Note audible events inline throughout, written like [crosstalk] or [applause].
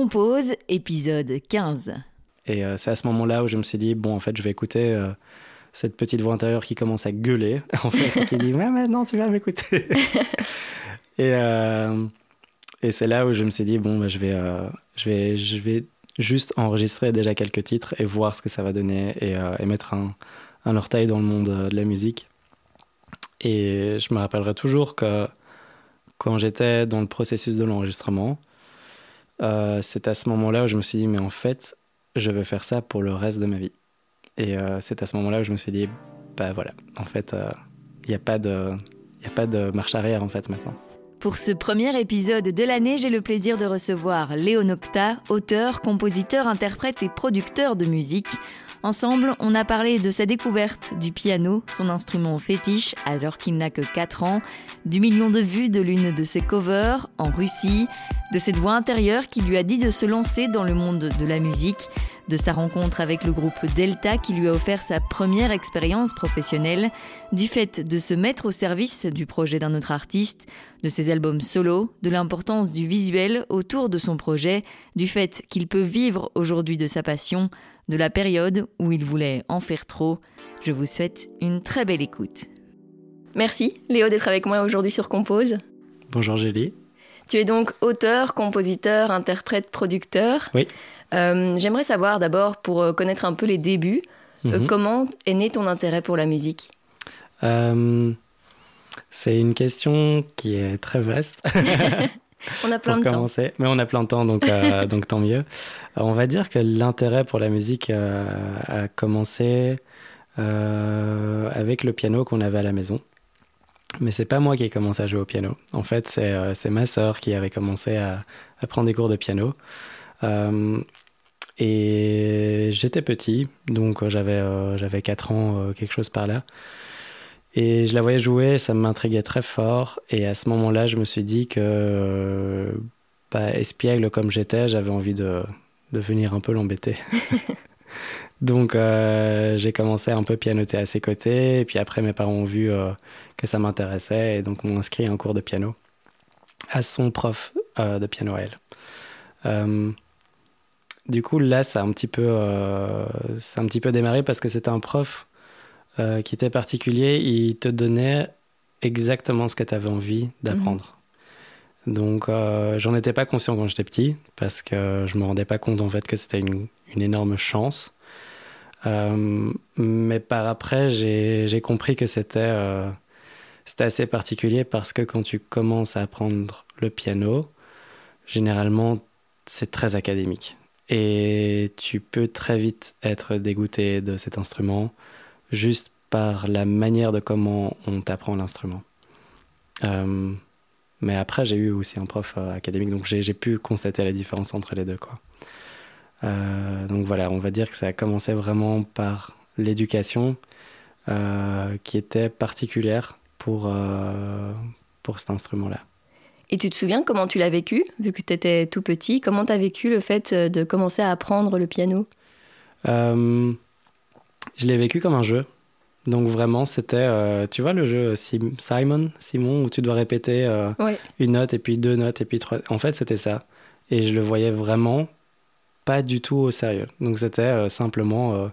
Compose, épisode 15. Et euh, c'est à ce moment-là où je me suis dit, bon, en fait, je vais écouter euh, cette petite voix intérieure qui commence à gueuler, [laughs] en fait, qui dit, ouais, maintenant tu vas m'écouter. [laughs] et euh, et c'est là où je me suis dit, bon, bah, je, vais, je, vais, je vais juste enregistrer déjà quelques titres et voir ce que ça va donner et, et mettre un, un, orteil dans le monde de la musique. Et je me rappellerai toujours que quand j'étais dans le processus de l'enregistrement, euh, c'est à ce moment-là où je me suis dit, mais en fait, je veux faire ça pour le reste de ma vie. Et euh, c'est à ce moment-là où je me suis dit, bah voilà, en fait, il euh, n'y a, pas de, a pas de marche arrière en fait maintenant. Pour ce premier épisode de l'année, j'ai le plaisir de recevoir Léo Nocta, auteur, compositeur, interprète et producteur de musique. Ensemble, on a parlé de sa découverte du piano, son instrument fétiche alors qu'il n'a que 4 ans, du million de vues de l'une de ses covers en Russie, de cette voix intérieure qui lui a dit de se lancer dans le monde de la musique, de sa rencontre avec le groupe Delta qui lui a offert sa première expérience professionnelle, du fait de se mettre au service du projet d'un autre artiste, de ses albums solo, de l'importance du visuel autour de son projet, du fait qu'il peut vivre aujourd'hui de sa passion, de la période où il voulait en faire trop. Je vous souhaite une très belle écoute. Merci Léo d'être avec moi aujourd'hui sur Compose. Bonjour Gélie. Tu es donc auteur, compositeur, interprète, producteur. Oui. Euh, j'aimerais savoir d'abord, pour euh, connaître un peu les débuts, euh, mhm. comment est né ton intérêt pour la musique? C'est une question qui est très vaste. [laughs] on a plein de commencer. temps. Mais on a plein de temps, donc, [laughs] donc tant mieux. on va dire que l'intérêt pour la musique a commencé avec le piano qu'on avait à la maison. Mais c'est pas moi qui ai commencé à jouer au piano. En fait, c'est euh, ma sœur qui avait commencé à, à, prendre des cours de piano. Euh, et j'étais petit, donc euh, j'avais euh, j'avais 4 ans, quelque chose par là. Et je la voyais jouer, ça m'intriguait très fort. Et à ce moment-là, je me suis dit que, bah, espiègle comme j'étais, j'avais envie de, de venir un peu l'embêter. [laughs] Donc euh, j'ai commencé un peu pianoter à ses côtés, et puis après mes parents ont vu euh, que ça m'intéressait, et donc m'ont inscrit à un cours de piano à son prof euh, de piano à elle. du coup là ça a un petit peu, ça un petit peu démarré parce que c'était un prof qui était particulier, il te donnait exactement ce que tu avais envie d'apprendre. Mhm. Donc j'en étais pas conscient quand j'étais petit parce que je me rendais pas compte en fait que c'était une, une énorme chance euh, mais par après, j'ai compris que euh, c'était assez particulier parce que quand tu commences à apprendre le piano, généralement, c'est très académique. Et tu peux très vite être dégoûté de cet instrument juste par la manière de comment on t'apprend l'instrument. Euh, mais après, j'ai eu aussi un prof académique, donc j'ai pu constater la différence entre les deux. Quoi. Euh, donc voilà, on va dire que ça a commencé vraiment par l'éducation euh, qui était particulière pour, euh, pour cet instrument-là. Et tu te souviens comment tu l'as vécu, vu que tu étais tout petit? Comment tu as vécu le fait de commencer à apprendre le piano? Je l'ai vécu comme un jeu. Donc vraiment, c'était, tu vois, le jeu Simon, Simon, où tu dois répéter une note et puis deux notes et puis trois. En fait, c'était ça. Et je le voyais vraiment pas du tout au sérieux. Donc c'était euh, simplement, euh,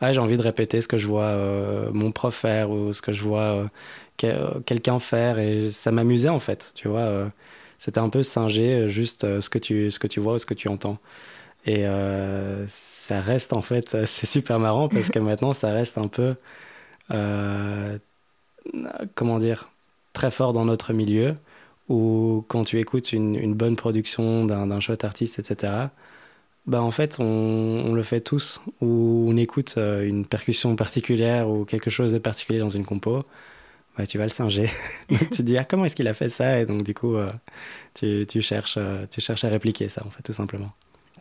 ah, j'ai envie de répéter ce que je vois euh, mon prof faire ou ce que je vois quelqu'un faire et ça m'amusait en fait, tu vois. c'était un peu singer juste ce, que tu, ce que tu vois ou ce que tu entends. Et ça reste en fait, [laughs] c'est super marrant parce que maintenant ça reste un peu, comment dire, très fort dans notre milieu où quand tu écoutes une, une bonne production d'un chouette artiste, etc., bah en fait, on, le fait tous, ou on écoute euh, une percussion particulière ou quelque chose de particulier dans une compo, bah, tu vas le singer. [laughs] donc tu te dis, ah, comment est-ce qu'il a fait ça? Et donc du coup, euh, tu, tu, cherches, euh, tu cherches à répliquer ça, en fait, tout simplement.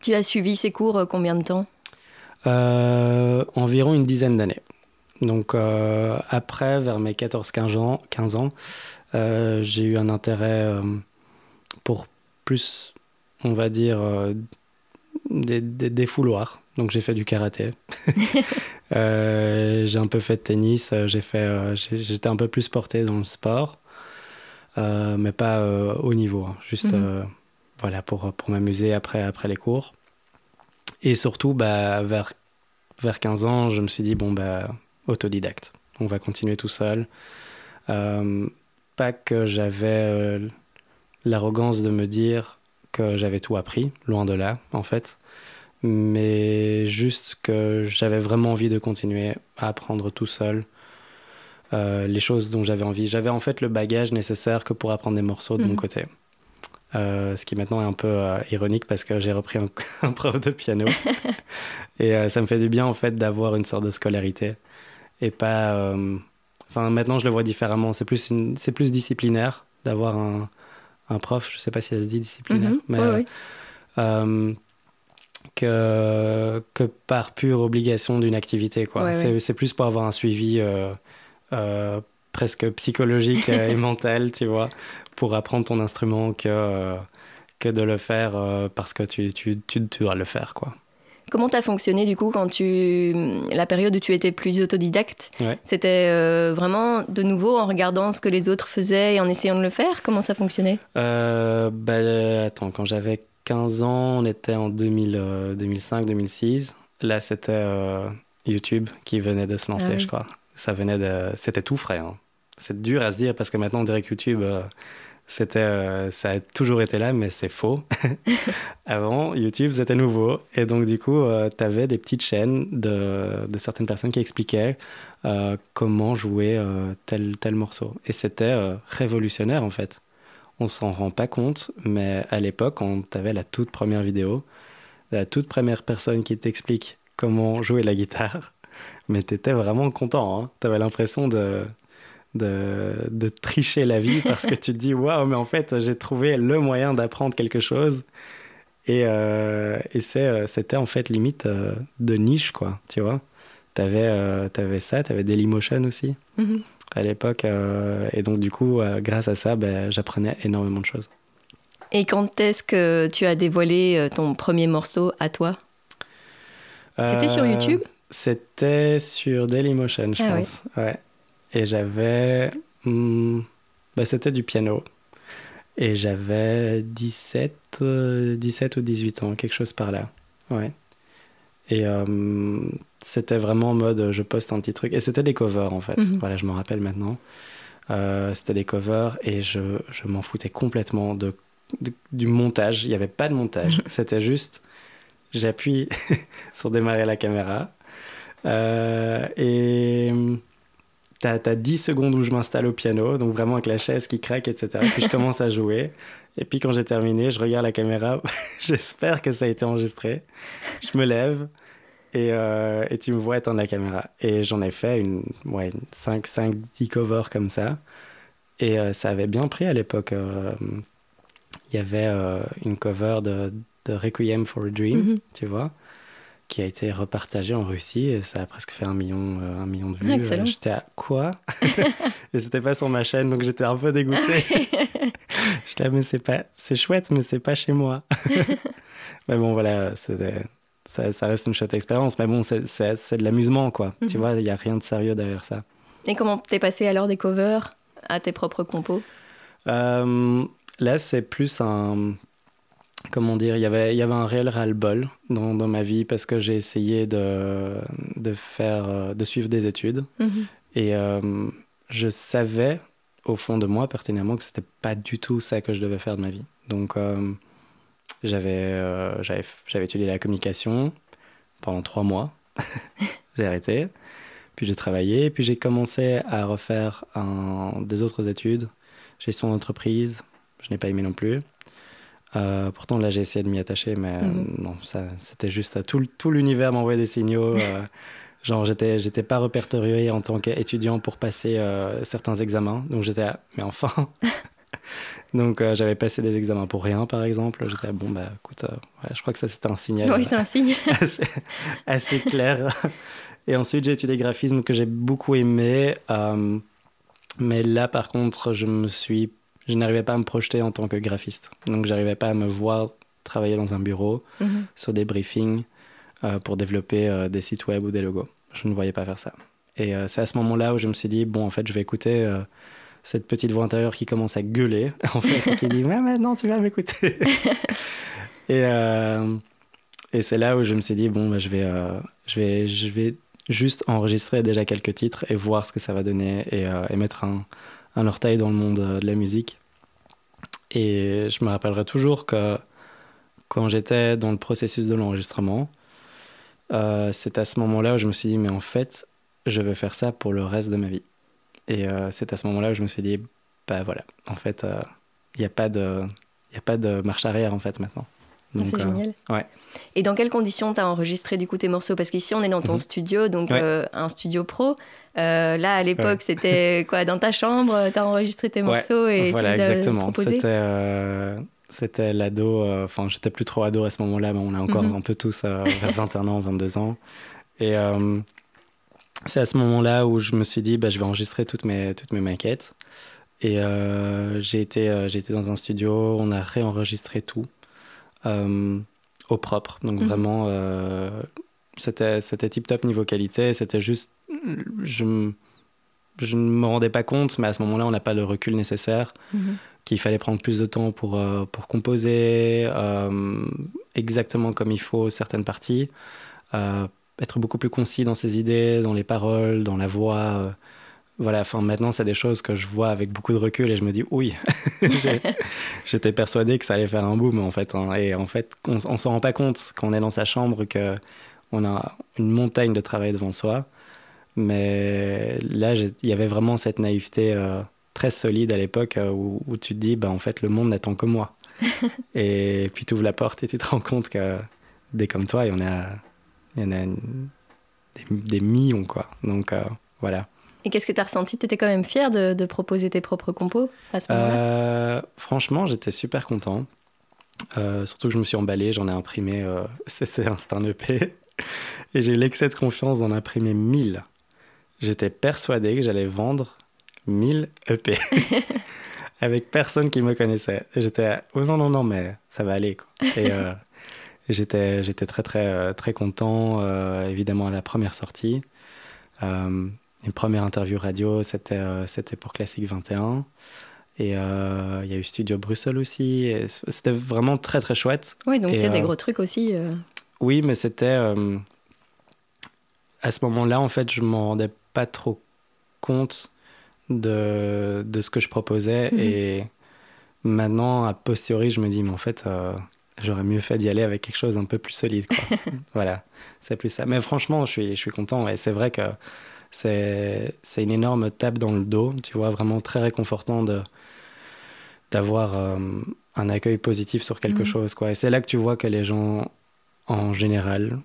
Tu as suivi ces cours combien de temps? Environ une dizaine d'années. Donc après, vers mes 14-15 ans, 15 ans j'ai eu un intérêt pour plus, on va dire, des, des, fouloirs. Donc j'ai fait du karaté. [laughs] Euh, j'ai un peu fait de tennis. Euh, j'ai fait, euh, j'étais un peu plus porté dans le sport, mais pas au niveau. Hein. Juste, mhm. Voilà, pour, pour m'amuser après, après les cours. Et surtout, bah, vers, vers 15 ans, je me suis dit, bon, bah, autodidacte. On va continuer tout seul. Euh, pas que j'avais euh, l'arrogance de me dire que j'avais tout appris, loin de là, en fait. Mais juste que j'avais vraiment envie de continuer à apprendre tout seul euh, les choses dont j'avais envie. J'avais en fait le bagage nécessaire que pour apprendre des morceaux de mon mhm. côté. Euh, ce qui maintenant est un peu euh, ironique parce que j'ai repris un, [laughs] prof de piano. [laughs] et euh, ça me fait du bien en fait d'avoir une sorte de scolarité. Et pas. Enfin, maintenant je le vois différemment. C'est plus, une... c'est plus disciplinaire d'avoir un, un, prof. Je sais pas si elle se dit disciplinaire. Mhm. mais, que, que par pure obligation d'une activité. Quoi. c'est, c'est plus pour avoir un suivi presque psychologique et [laughs] mental, tu vois pour apprendre ton instrument que, euh, que de le faire euh, parce que tu, tu, tu, dois le faire. quoi. Comment tu as fonctionné du coup quand tu la période où tu étais plus autodidacte C'était euh, vraiment de nouveau en regardant ce que les autres faisaient et en essayant de le faire? Comment ça fonctionnait? Bah, Attends, quand j'avais 15 ans, on était en 2005-2006. Là, c'était YouTube qui venait de se lancer, ah je crois. Ça venait de, c'était tout frais. Hein. C'est dur à se dire parce que maintenant on dirait que YouTube c'était, euh, ça a toujours été là, mais c'est faux. [laughs] Avant, YouTube, c'était nouveau. Et donc, du coup, euh, tu avais des petites chaînes de, certaines personnes qui expliquaient euh, comment jouer tel, tel morceau. Et c'était révolutionnaire, en fait. On s'en rend pas compte, mais à l'époque, quand tu la toute première vidéo, la toute première personne qui t'explique comment jouer la guitare, [laughs] mais tu étais vraiment content. Hein. Tu avais l'impression de de, de, tricher la vie parce que tu te dis waouh, mais en fait, j'ai trouvé le moyen d'apprendre quelque chose. Et, euh, et euh, c'était en fait limite euh, de niche, quoi, tu vois. T'avais avais ça, t'avais Dailymotion aussi mm-hmm. à l'époque. et donc, du coup, grâce à ça, ben, j'apprenais énormément de choses. Et quand est-ce que tu as dévoilé ton premier morceau à toi? C'était sur YouTube? C'était sur Dailymotion, je ah pense. ouais. Et j'avais. Hmm, bah, c'était du piano. Et j'avais 17, 17 euh, ou 18 ans, quelque chose par là. Ouais. Et euh, c'était vraiment en mode je poste un petit truc. Et c'était des covers en fait. Mhm. Voilà, je m'en rappelle maintenant. Euh, c'était des covers et je, je m'en foutais complètement de, du montage. Il n'y avait pas de montage. [laughs] c'était juste j'appuie [laughs] sur démarrer la caméra. et T'as as 10 secondes où je m'installe au piano, donc vraiment avec la chaise qui craque, etc. Puis je commence à jouer. Et puis quand j'ai terminé, je regarde la caméra. [laughs] J'espère que ça a été enregistré. Je me lève et, euh, et tu me vois éteindre la caméra. Et j'en ai fait une, ouais, 5, 5, 10 covers comme ça. Et euh, ça avait bien pris à l'époque. Euh, il y avait une cover de, de, Requiem for a Dream, mm-hmm. tu vois qui a été repartagé en Russie et ça a presque fait un million, euh, un million de vues. Ah, j'étais à quoi? [laughs] Et c'était pas sur ma chaîne, donc j'étais un peu dégoûté. [laughs] j'étais là, mais c'est pas, c'est chouette, mais c'est pas chez moi. [laughs] mais bon, voilà, ça, ça, reste une chouette expérience. Mais bon, c'est de l'amusement, quoi. Tu mhm. vois, il y a rien de sérieux derrière ça. Et comment t'es passé alors des covers à tes propres compos? Euh, Là, c'est plus un comment dire, il y avait, il y avait un réel ras-le-bol dans, dans, ma vie parce que j'ai essayé de, de, faire, euh, de suivre des études. Mhm. Et euh, je savais au fond de moi pertinemment que c'était pas du tout ça que je devais faire de ma vie. Donc euh, j'avais, étudié la communication pendant trois mois. [laughs] j'ai arrêté. Puis j'ai travaillé. Puis j'ai commencé à refaire un, des autres études. Gestion d'entreprise. Je n'ai pas aimé non plus. Euh, pourtant, là, j'ai essayé de m'y attacher, mais mhm. non, ça, c'était juste ça. Tout, tout l'univers m'envoyait des signaux. [laughs] Euh, genre, j'étais, j'étais pas répertorié en tant qu'étudiant pour passer euh, certains examens. Donc, j'étais, mais enfin. [laughs] donc, j'avais passé des examens pour rien, par exemple. J'étais, bon, bah, écoute, je crois que ça, c'était un signal. Oui, c'est un signe. [laughs] assez, assez, clair. Et ensuite, j'ai étudié graphisme que j'ai beaucoup aimé. mais là, par contre, je me suis je n'arrivais pas à me projeter en tant que graphiste. Donc, j'arrivais pas à me voir travailler dans un bureau, mhm. sur des briefings, euh, pour développer euh, des sites web ou des logos. Je ne voyais pas faire ça. Et euh, c'est à ce moment-là où je me suis dit, bon, en fait, je vais écouter cette petite voix intérieure qui commence à gueuler, [laughs] en fait, qui dit ouais, maintenant tu vas m'écouter. [laughs] et et c'est là où je me suis dit bon, bah, je vais je vais je vais juste enregistrer déjà quelques titres et voir ce que ça va donner et, et mettre un, un orteil dans le monde de la musique. Et je me rappellerai toujours que quand j'étais dans le processus de l'enregistrement, euh, c'est à ce moment-là où je me suis dit, mais en fait, je veux faire ça pour le reste de ma vie. Et euh, c'est à ce moment-là où je me suis dit, bah voilà, en fait, il euh, n'y a, pas de, y a pas de marche arrière en fait maintenant. Ah, c'est génial. Ouais. Et dans quelles conditions tu as enregistré du coup tes morceaux? Parce qu'ici on est dans ton Mhm. studio, donc Ouais. euh, un studio pro. Euh, là à l'époque c'était [laughs] quoi? Dans ta chambre, tu as enregistré tes Ouais, morceaux et voilà, tu les as exactement. C'était, euh, c'était l'ado. Enfin, j'étais plus trop ado à ce moment-là, mais on a encore Mhm. un peu tous [laughs] vers 21 ans, 22 ans. Et c'est à ce moment-là où je me suis dit, bah, je vais enregistrer toutes mes, toutes mes maquettes. Et j'ai été, été dans un studio, on a réenregistré tout au propre. Donc Mhm. vraiment, euh, c'était, c'était tip-top niveau qualité. C'était juste, je, m- je ne me rendais pas compte, mais à ce moment-là, on n'a pas le recul nécessaire Mhm. qu'il fallait prendre plus de temps pour, euh, pour composer euh, exactement comme il faut certaines parties, être beaucoup plus concis dans ses idées, dans les paroles, dans la voix. Voilà, enfin maintenant c'est des choses que je vois avec beaucoup de recul et je me dis oui, [laughs] [laughs] j'étais persuadé que ça allait faire un boom en fait. hein. et en fait, on, on s'en rend pas compte quand on est dans sa chambre que on a une montagne de travail devant soi. Mais là, il y avait vraiment cette naïveté euh, très solide à l'époque euh, où, où tu te dis, bah, en fait, le monde n'attend que moi. [laughs] et puis tu ouvres la porte et tu te rends compte que des comme toi, il y en a, il y en a une- des, des millions, quoi. Donc euh, voilà. Et qu'est-ce que tu as ressenti? Tu étais quand même fier de, de proposer tes propres compos à ce moment-là? Euh, franchement, j'étais super content. Euh, surtout que je me suis emballé, j'en ai imprimé, euh, [laughs] c'est un, EP. Et j'ai eu l'excès de confiance d'en imprimer 1000. J'étais persuadé que j'allais vendre 1000 EP. [laughs] Avec personne qui me connaissait. J'étais, oh non, non, non, mais ça va aller. Quoi. Et euh, [laughs] j'étais, j'étais très, très, très content, évidemment, à la première sortie. Une première interview radio, c'était, euh, c'était pour Classique 21. Et euh, il y a eu Studio Bruxelles aussi. C'était vraiment très, très chouette. Oui, donc c'est des euh, gros trucs aussi. euh. Oui, mais c'était. à ce moment-là, en fait, je m'en rendais pas trop compte de, de ce que je proposais. Mhm. Et maintenant, a posteriori, je me dis, mais en fait, j'aurais mieux fait d'y aller avec quelque chose un peu plus solide. Quoi. [laughs] voilà, c'est plus ça. Mais franchement, je suis, je suis content. Et c'est vrai que c'est c'est une énorme tape dans le dos, tu vois, vraiment très réconfortant de d'avoir euh, un accueil positif sur quelque Mhm. chose. Quoi. Et c'est là que tu vois que les gens, en général,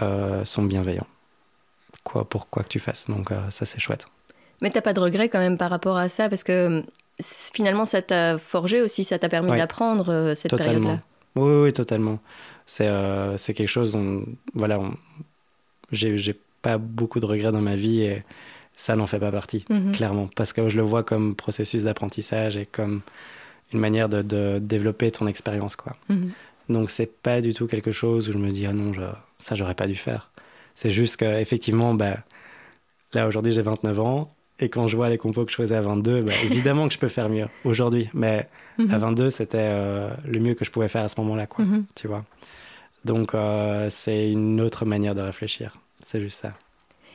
euh, sont bienveillants. Quoi, pour quoi que tu fasses. Donc euh, ça, c'est chouette. Mais t'as pas de regret quand même par rapport à ça? Parce que finalement ça t'a forgé aussi, ça t'a permis Ouais. d'apprendre cette période-là. Oui, oui, oui, totalement. C'est c'est quelque chose dont, voilà, j'ai pas beaucoup de regrets dans ma vie et ça n'en fait pas partie, Mhm. clairement. Parce que je le vois comme processus d'apprentissage et comme une manière de, de développer ton expérience, quoi. Mhm. Donc c'est pas du tout quelque chose où je me dis ah non je- ça j'aurais pas dû faire. C'est juste que effectivement bah là aujourd'hui j'ai 29 ans et quand je vois les compos que je faisais à 22 bah, [laughs] évidemment que je peux faire mieux aujourd'hui mais Mhm. à 22 c'était euh, le mieux que je pouvais faire à ce moment-là quoi Mhm. tu vois. Donc euh, c'est une autre manière de réfléchir. C'est juste ça.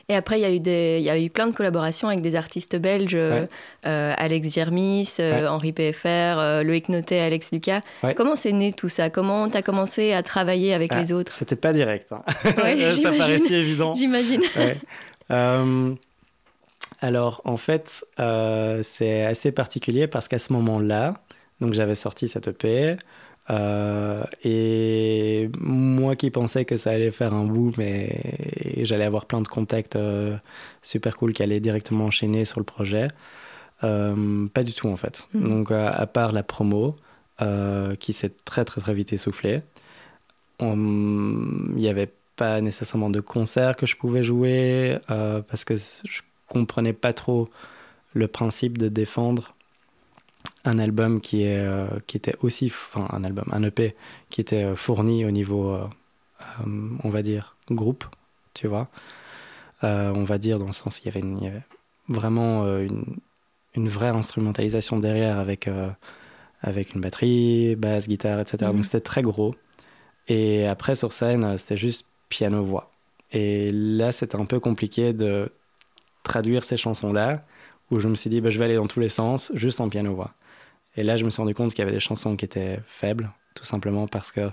Et après, il y, a eu des- il y a eu plein de collaborations avec des artistes belges, euh, Ouais. euh, Alex Germis, euh, Ouais. Henri PFR, euh, Loïc Notet, Alex Lucas. Ouais. Comment c'est né tout ça? Comment tu as commencé à travailler avec Ah, les autres? C'était pas direct. hein. [laughs] Ça paraissait évident. J'imagine. Alors, en fait, c'est assez particulier parce qu'à ce moment-là, donc j'avais sorti cette EP. Euh, et moi qui pensais que ça allait faire un et, et j'allais avoir plein de contacts euh, super cool qui allaient directement enchaîner sur le projet, euh, pas du tout en fait. Mhm. Donc, à, à part la promo qui s'est très très très vite essoufflée, on- il n'y avait pas nécessairement de concert que je pouvais jouer parce que je comprenais pas trop le principe de défendre un album qui, est, euh, qui était aussi, enfin un album, un EP qui était euh, fourni au niveau, euh, euh, on va dire, groupe, tu vois. On va dire dans le sens, il y avait, y vraiment une, une vraie instrumentalisation derrière avec, avec une batterie, basse, guitare, etc. Donc mhm. c'était très gros. Et après, sur scène, c'était juste piano-voix. Et là, c'était un peu compliqué de traduire ces chansons-là, où je me suis dit, bah, je vais aller dans tous les sens, juste en piano-voix. Et là, je me suis rendu compte qu'il y avait des chansons qui étaient faibles, tout simplement parce que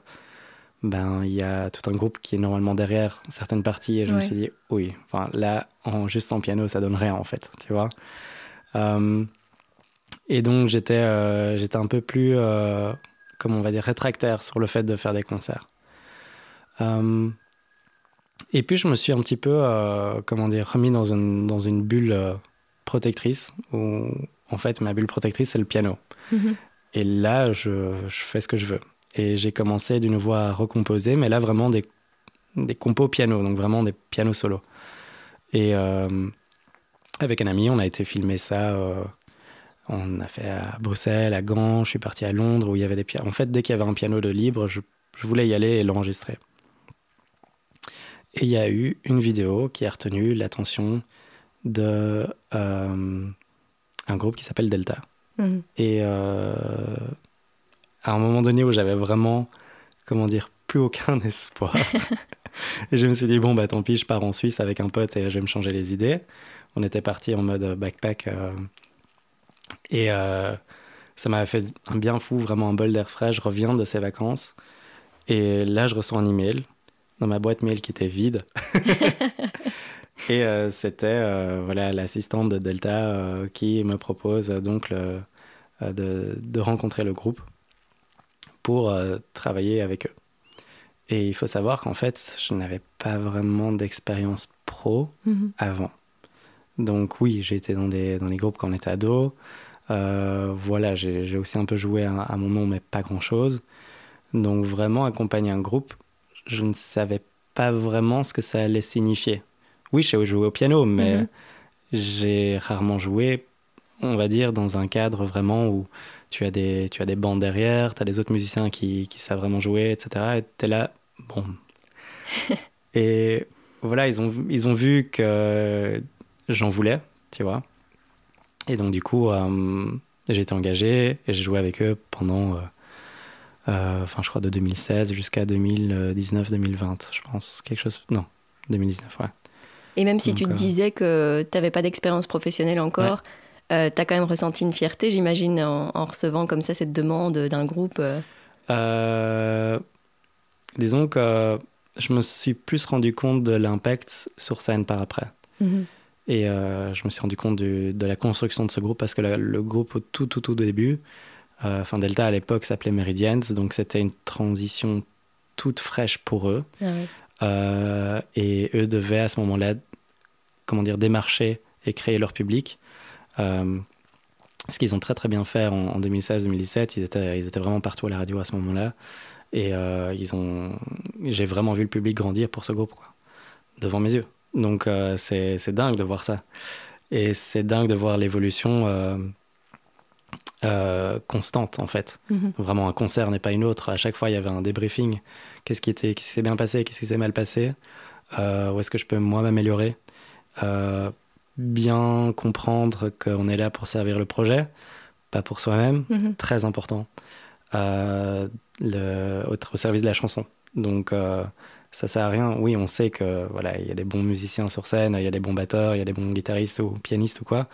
ben il y a tout un groupe qui est normalement derrière certaines parties et je me suis dit oui enfin là en juste en piano ça donne rien en fait tu vois. Euh, et donc j'étais euh, j'étais un peu plus euh, comment on va dire rétractaire sur le fait de faire des concerts. Et puis je me suis un petit peu comment dire remis dans une dans une bulle protectrice où en fait ma bulle protectrice c'est le piano mm-hmm. et là je, je fais ce que je veux et j'ai commencé d'une voix recomposée, mais là vraiment des, des compos piano, donc vraiment des pianos solo. Et euh, avec un ami, on a été filmer ça. Euh, on a fait à Bruxelles, à Gand, je suis parti à Londres où il y avait des pianos. En fait, dès qu'il y avait un piano de libre, je, je voulais y aller et l'enregistrer. Et il y a eu une vidéo qui a retenu l'attention de euh, un groupe qui s'appelle Delta. Mmh. Et à un moment donné où j'avais vraiment, comment dire, plus aucun [laughs] espoir. [laughs] et je me suis dit, bon, bah tant pis, je pars en Suisse avec un pote et je vais me changer les idées. On était parti en mode backpack. Euh, et euh, ça m'a fait un bien fou, vraiment un bol d'air frais. Je reviens de ces vacances. Et là, je reçois un email dans ma boîte mail qui était vide. [laughs] et euh, c'était voilà l'assistante de Delta qui me propose donc le, de, de, rencontrer le groupe pour euh, travailler avec eux. Et il faut savoir qu'en fait, je n'avais pas vraiment d'expérience pro mhm. avant. Donc oui, j'ai été dans, des, dans les groupes quand on était ado. Euh, voilà, j'ai aussi un peu joué à, mon nom, mais pas grand-chose. Donc vraiment, accompagner un groupe, je ne savais pas vraiment ce que ça allait signifier. Oui, j'ai joué au piano, mais mhm. j'ai rarement joué, on va dire, dans un cadre vraiment où tu as des, tu as des bandes derrière, tu as des autres musiciens qui, qui, savent vraiment jouer, etc. Et tu es là, bon. [laughs] et voilà, ils ont, ils ont vu que j'en voulais, tu vois. Et donc, du coup, euh, j'ai été engagé et j'ai joué avec eux pendant, euh, euh, enfin, je crois, de 2016 jusqu'à 2019-2020, je pense. Quelque chose. Non, 2019, ouais. Et même si tu te disais que tu n'avais pas d'expérience professionnelle encore, euh, tu as quand même ressenti une fierté, j'imagine, en, recevant comme ça cette demande d'un groupe euh. Euh, Disons que je me suis plus rendu compte de l'impact sur scène par après. Mhm. Et je me suis rendu compte de la construction de ce groupe parce que le, groupe au tout, tout, tout début, enfin Delta à l'époque s'appelait Meridians, donc c'était une transition toute fraîche pour eux. Ah et eux devaient à ce moment-là, comment dire, démarcher et créer leur public. Euh, ce qu'ils ont très très bien fait en, 2016-2017, ils étaient, ils étaient vraiment partout à la radio à ce moment-là. Et euh, ils ont, j'ai vraiment vu le public grandir pour ce groupe, devant mes yeux. Donc euh, c'est dingue de voir ça. Et c'est dingue de voir l'évolution constante, en fait. Mm-hmm. Vraiment, un concert n'est pas une autre. À chaque fois, il y avait un débriefing. Qu'est-ce qui, était, qu'est-ce qui s'est bien passé Qu'est-ce qui s'est mal passé? Où est-ce que je peux, moi, m'améliorer? Bien comprendre qu'on est là pour servir le projet, pas pour soi-même, mhm. très important, euh, le, au, service de la chanson. Donc euh, ça sert à rien. Oui, on sait que voilà, il y a des bons musiciens sur scène, il y a des bons batteurs, il y a des bons guitaristes ou pianistes ou quoi.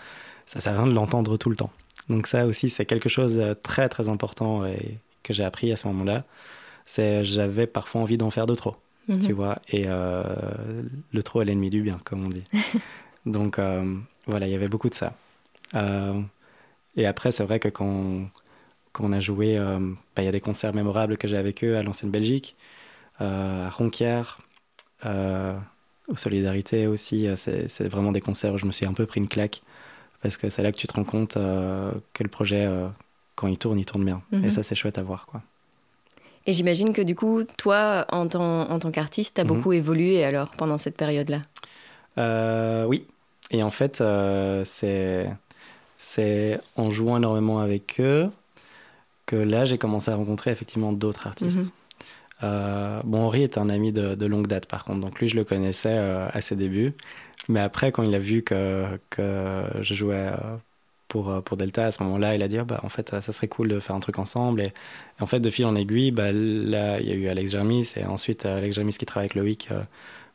Ça sert à rien de l'entendre tout le temps. Donc ça aussi, c'est quelque chose de très très important et que j'ai appris à ce moment-là. C'est j'avais parfois envie d'en faire de trop, mhm. tu vois. Et euh, le trop est l'ennemi du bien, comme on dit. [laughs] Donc euh, voilà, il y avait beaucoup de ça. Euh, et après, c'est vrai que quand, quand, on a joué, bah, il y a des concerts mémorables que j'ai avec eux à l'ancienne Belgique, à Ronquière, aux Solidarités aussi. C'est vraiment des concerts où je me suis un peu pris une claque parce que c'est là que tu te rends compte que le projet, quand il tourne, il tourne bien. Et mhm. ça, c'est chouette à voir. Quoi. Et j'imagine que du coup, toi, en tant, en tant qu'artiste, tu as mhm. beaucoup évolué alors pendant cette période-là? Euh, oui. Et en fait, euh, c'est en jouant énormément avec eux que là, j'ai commencé à rencontrer effectivement d'autres artistes. Mhm. Euh, bon, Henri est un ami de, longue date, par contre. Donc lui, je le connaissais à ses débuts. Mais après, quand il a vu que, que je jouais pour, pour Delta à ce moment-là. Il a dit, ah, bah, en fait, ça serait cool de faire un truc ensemble. Et, en fait, de fil en aiguille, bah, là, il y a eu Alex Jermis. Et ensuite, Alex Jermis qui travaille avec Loïc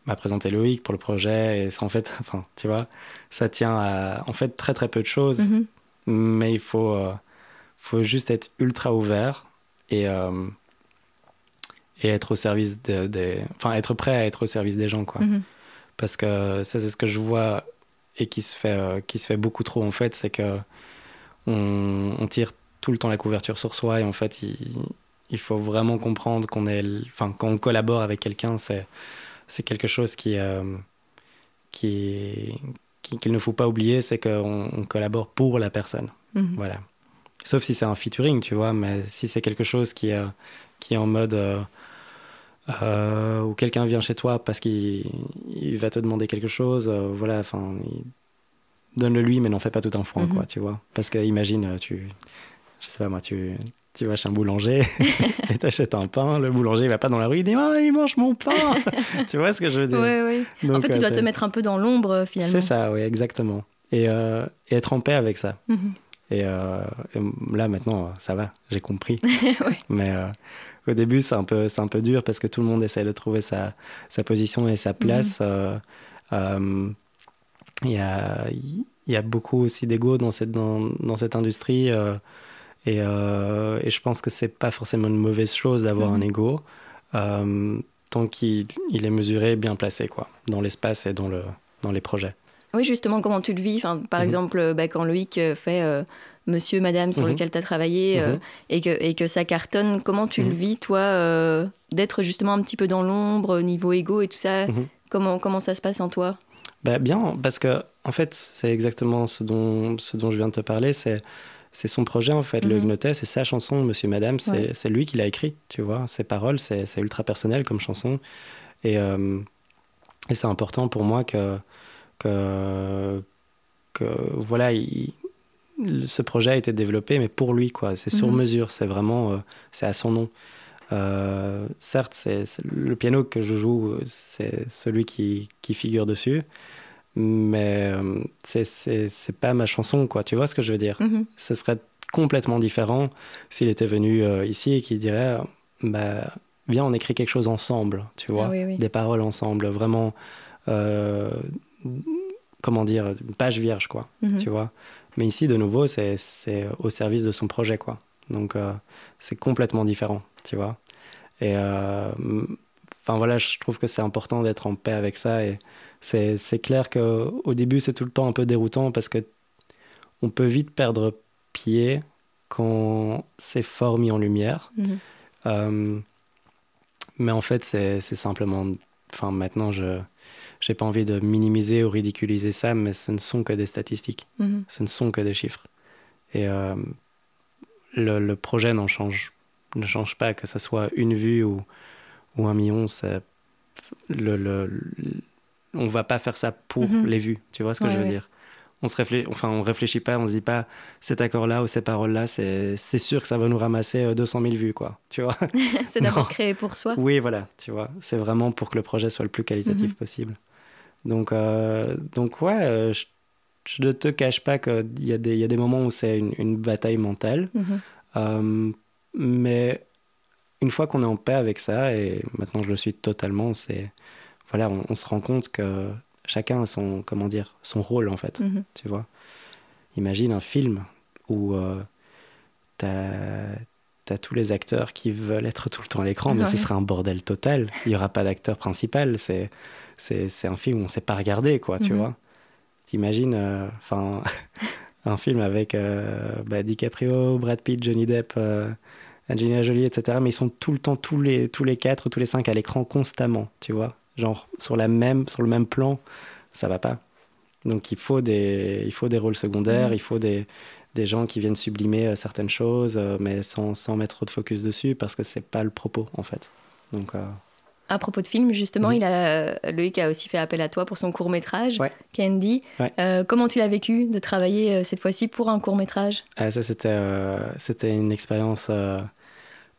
m'a présenté Loïc pour le projet. Et en fait, [laughs] enfin, tu vois, ça tient à en fait très très peu de choses. Mm-hmm. Mais il faut, faut juste être ultra ouvert et, et être au service des. enfin, être prêt à être au service des gens, quoi. Mm-hmm. Parce que ça, c'est ce que je vois et qui se fait, euh, qui se fait beaucoup trop, en fait, c'est que on, tire tout le temps la couverture sur soi et en fait, il, il faut vraiment comprendre qu'on est. Enfin, quand on collabore avec quelqu'un, c'est, c'est quelque chose qui. Euh, qui qu'il ne faut pas oublier, c'est qu'on collabore pour la personne. Mm-hmm. Voilà. Sauf si c'est un featuring, tu vois, mais si c'est quelque chose qui, euh, qui est en mode euh, ou quelqu'un vient chez toi parce qu'il va te demander quelque chose, euh, voilà, enfin, donne-le lui, mais n'en fais pas tout un foin, quoi, mhm. tu vois. Parce que imagine, tu, je sais pas moi, tu, tu vas chez un boulanger [laughs] [laughs] et t'achètes un pain, le boulanger il va pas dans la rue, il dit oh, il mange mon pain, [laughs] tu vois ce que je veux dire? Oui, oui. en fait, tu dois te mettre un peu dans l'ombre finalement. C'est ça, oui, exactement. Et, et, être en paix avec ça. Mhm. Et, là maintenant, ça va, j'ai compris. Mais au début, c'est un, peu, un peu dur parce que tout le monde essaie de trouver sa, sa position et sa mhm. place. Euh, euh, il y, a, y a beaucoup aussi d'ego dans cette, dans, dans cette industrie. Euh, et, et, je pense que c'est pas forcément une mauvaise chose d'avoir un mhm. ego tant qu'il il est mesuré, bien placé quoi, dans l'espace et dans, le, dans les projets. Oui, justement, comment tu le vis? Enfin, Par mhm. exemple, bah, quand Loïc fait monsieur, madame sur mhm. lequel tu as travaillé euh, mhm. et, que, et que ça cartonne. Comment tu le mhm. vis, toi, euh, d'être justement un petit peu dans l'ombre, niveau égo et tout ça comment, comment ça se passe en toi? Bah, Bien, parce que en fait, c'est exactement ce dont, ce dont je viens de te parler. C'est c'est son projet en fait, le Gnotet, c'est sa chanson, Monsieur Madame, c'est lui qui l'a écrit, tu vois. Ses paroles, c'est ultra personnel comme chanson. Et, euh, et c'est important pour moi que, que, que voilà, il, ce projet a été développé, mais pour lui, quoi. C'est sur mhm. mesure, c'est vraiment, euh, c'est à son nom. Euh, certes, c'est le piano que je joue, c'est celui qui, qui, figure dessus, mais euh, c'est pas ma chanson, quoi. Tu vois ce que je veux dire? Mhm. Ce serait complètement différent s'il était venu ici et qu'il dirait, bah, viens, on écrit quelque chose ensemble, tu vois, ah des paroles ensemble, vraiment, comment dire, une page vierge, quoi, mhm. tu vois? Mais ici, de nouveau, c'est au service de son projet, quoi. Donc, euh, c'est complètement différent, tu vois. Et euh, enfin, voilà, je trouve que c'est important d'être en paix avec ça. Et c'est clair qu'au début, c'est tout le temps un peu déroutant parce que on peut vite perdre pied quand c'est fort mis en lumière. Mhm. Euh, mais en fait, c'est simplement. Enfin, maintenant, je j'ai pas envie de minimiser ou ridiculiser ça, mais ce ne sont que des statistiques, mhm. ce ne sont que des chiffres. Et euh, le, le, projet n'en change, ne change pas, que ce soit une vue ou, ou un million, ça, le, le, on va pas faire ça pour mhm. les vues, tu vois ce que je veux dire? On se réfléchit, enfin on réfléchit pas, on se dit pas cet accord-là ou ces paroles-là, c'est sûr que ça va nous ramasser 200 euh, 000 vues, quoi. Tu vois? [laughs] C'est d'abord créé pour soi. Oui, voilà, tu vois. C'est vraiment pour que le projet soit le plus qualitatif mhm. possible. Donc, euh, donc ouais, euh, je, ne te cache pas qu'il y, a des, y a des moments où c'est une, bataille mentale. Mhm. mais une fois qu'on est en paix avec ça, et maintenant je le suis totalement, c'est voilà, on, se rend compte que chacun a son, comment dire, son rôle en fait, mhm. tu vois. Imagine un film où euh, tu as, tous les acteurs qui veulent être tout le temps à l'écran, mais ce sera un bordel total. Il n'y aura pas d'acteur principal. C'est, c'est, un film où on ne sait pas regarder, quoi, tu mhm. vois. T'imagines, euh, [laughs] un film avec euh, bah, DiCaprio, Brad Pitt, Johnny Depp, euh, Angelina Jolie, etc. Mais ils sont tout le temps, tous les, tous les quatre ou tous les cinq à l'écran constamment, tu vois genre sur, la même, sur le même plan, ça va pas. Donc il faut des, il faut des rôles secondaires, il faut des, des gens qui viennent sublimer euh, certaines choses, euh, mais sans, sans, mettre trop de focus dessus, parce que c'est pas le propos en fait. Donc, euh, À propos de film, justement, il a, Loïc a aussi fait appel à toi pour son court métrage, Candy. comment tu l'as vécu de travailler cette fois-ci pour un court métrage Ça, c'était, c'était une expérience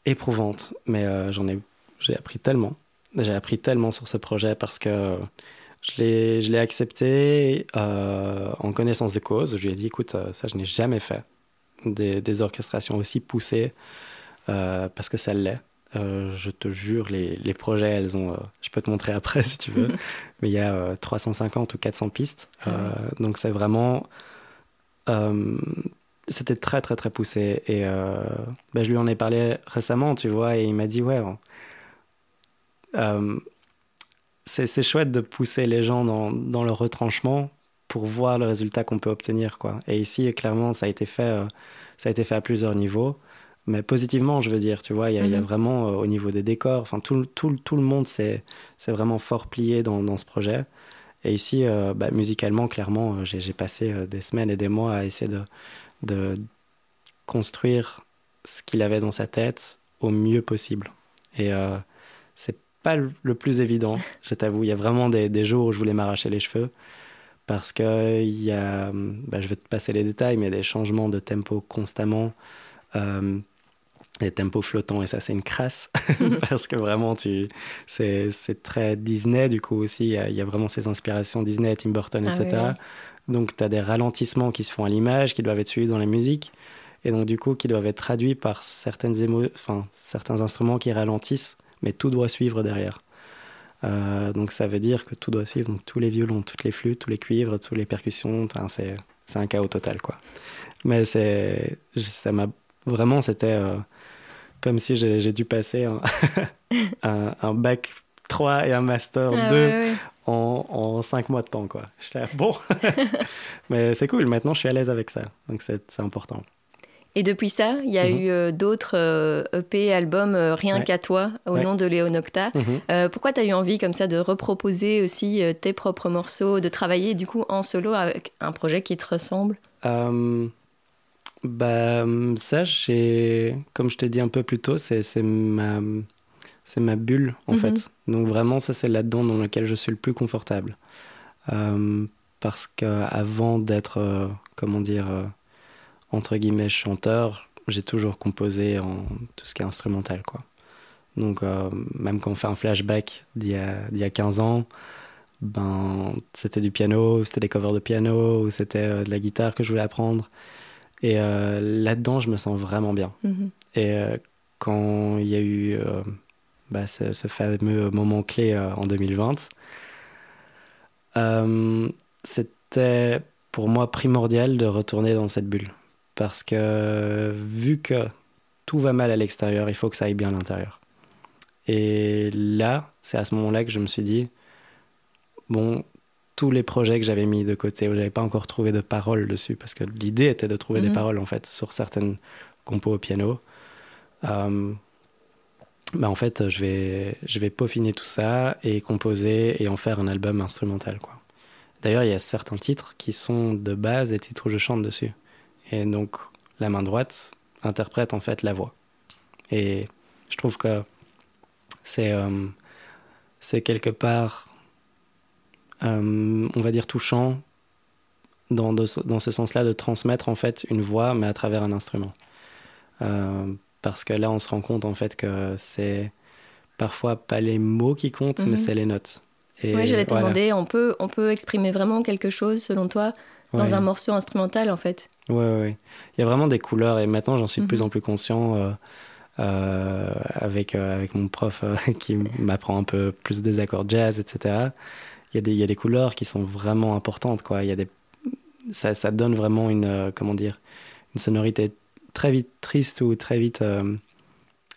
éprouvante, mais j'en ai, j'ai appris tellement. J'ai appris tellement sur ce projet parce que je l'ai accepté en connaissance de cause. Je lui ai dit, écoute, ça, je n'ai jamais fait des, des, orchestrations aussi poussées parce que ça l'est. je te jure, les, les, projets, elles ont. je peux te montrer après si tu veux, [laughs] mais il y a 350 ou 400 pistes. Ah donc c'est vraiment c'était très très très poussé et euh, bah, je lui en ai parlé récemment tu vois et il m'a dit ouais euh, c'est chouette de pousser les gens dans, dans, le retranchement pour voir le résultat qu'on peut obtenir quoi et ici clairement ça a été fait euh, ça a été fait à plusieurs niveaux mais positivement je veux dire tu vois il y, a, y a mhm. vraiment au niveau des décors enfin tout, tout, tout le monde s'est vraiment fort plié dans, dans, ce projet et ici bah, musicalement clairement j'ai passé des semaines et des mois à essayer de de construire ce qu'il avait dans sa tête au mieux possible. Et euh, c'est pas le plus évident, je t'avoue. Il y a vraiment des, jours où je voulais m'arracher les cheveux parce que il y a, bah, je vais te passer les détails, mais il y a des changements de tempo constamment, euh, des tempos flottants, et ça c'est une crasse [laughs] [laughs] parce que vraiment tu, c'est, très Disney du coup aussi. Il y, a, vraiment ces inspirations Disney, Tim Burton, etc. Ah donc, tu as des ralentissements qui se font à l'image, qui doivent être suivis dans la musique, et donc, du coup, qui doivent être traduits par certaines émo enfin, certains instruments qui ralentissent, mais tout doit suivre derrière. Euh, donc, ça veut dire que tout doit suivre, donc tous les violons, toutes les flûtes, tous les cuivres, toutes les percussions, c'est un chaos total, quoi. Mais c'est, ça m'a vraiment, c'était euh, comme si j'ai dû passer un, [laughs] un, bac 3 et un master 2 ah en, en cinq mois de temps, quoi. Je bon, [laughs] mais c'est cool, maintenant je suis à l'aise avec ça, donc c'est important. Et depuis ça, il y a mhm. eu euh, d'autres EP, euh, e albums, euh, rien qu'à toi, au nom de Léo Nocta. Mhm. pourquoi tu as eu envie comme ça de reproposer aussi tes propres morceaux, de travailler du coup en solo avec un projet qui te ressemble? Bah, Ça, comme je t'ai dit un peu plus tôt, c'est ma bulle en mhm. fait. Donc vraiment, ça c'est là-dedans dans lequel je suis le plus confortable. Euh, parce qu'avant d'être, euh, comment dire, entre guillemets, chanteur, j'ai toujours composé en tout ce qui est instrumental, quoi. Donc même quand on fait un flashback d'il y, y, a 15 ans, ben, c'était du piano, c'était des covers de piano, ou c'était de la guitare que je voulais apprendre. Et là-dedans, je me sens vraiment bien. Mhm. Et quand il y a eu bah, ce, fameux moment clé euh, en 2020. Euh, c'était pour moi primordial de retourner dans cette bulle. Parce que vu que tout va mal à l'extérieur, il faut que ça aille bien à l'intérieur. Et là, c'est à ce moment-là que je me suis dit, bon, tous les projets que j'avais mis de côté, où j'avais pas encore trouvé de paroles dessus, parce que l'idée était de trouver des mhm. paroles en fait sur certaines compos au piano. Euh, bah en fait, je vais, je vais peaufiner tout ça et composer et en faire un album instrumental. Quoi. D'ailleurs, il y a certains titres qui sont de base des titres où je chante dessus. Et donc, la main droite interprète en fait la voix. Et je trouve que c'est euh, c'est quelque part, euh, on va dire, touchant dans, dans ce sens-là de transmettre en fait une voix, mais à travers un instrument. Euh, parce que là, on se rend compte en fait que c'est parfois pas les mots qui comptent, mais mhm. c'est les notes. Oui, j'allais te demander, on peut, on peut exprimer vraiment quelque chose, selon toi, dans un morceau instrumental, en fait? Oui, oui, oui. Il y a vraiment des couleurs, et maintenant, j'en suis de plus mhm. en plus conscient euh, euh, avec, euh, avec mon prof [laughs] qui m'apprend un peu plus des accords jazz, etc. Il y, a des, il y a des couleurs qui sont vraiment importantes, quoi. Il y a des... ça, ça donne vraiment une, comment dire, une sonorité très vite triste ou très vite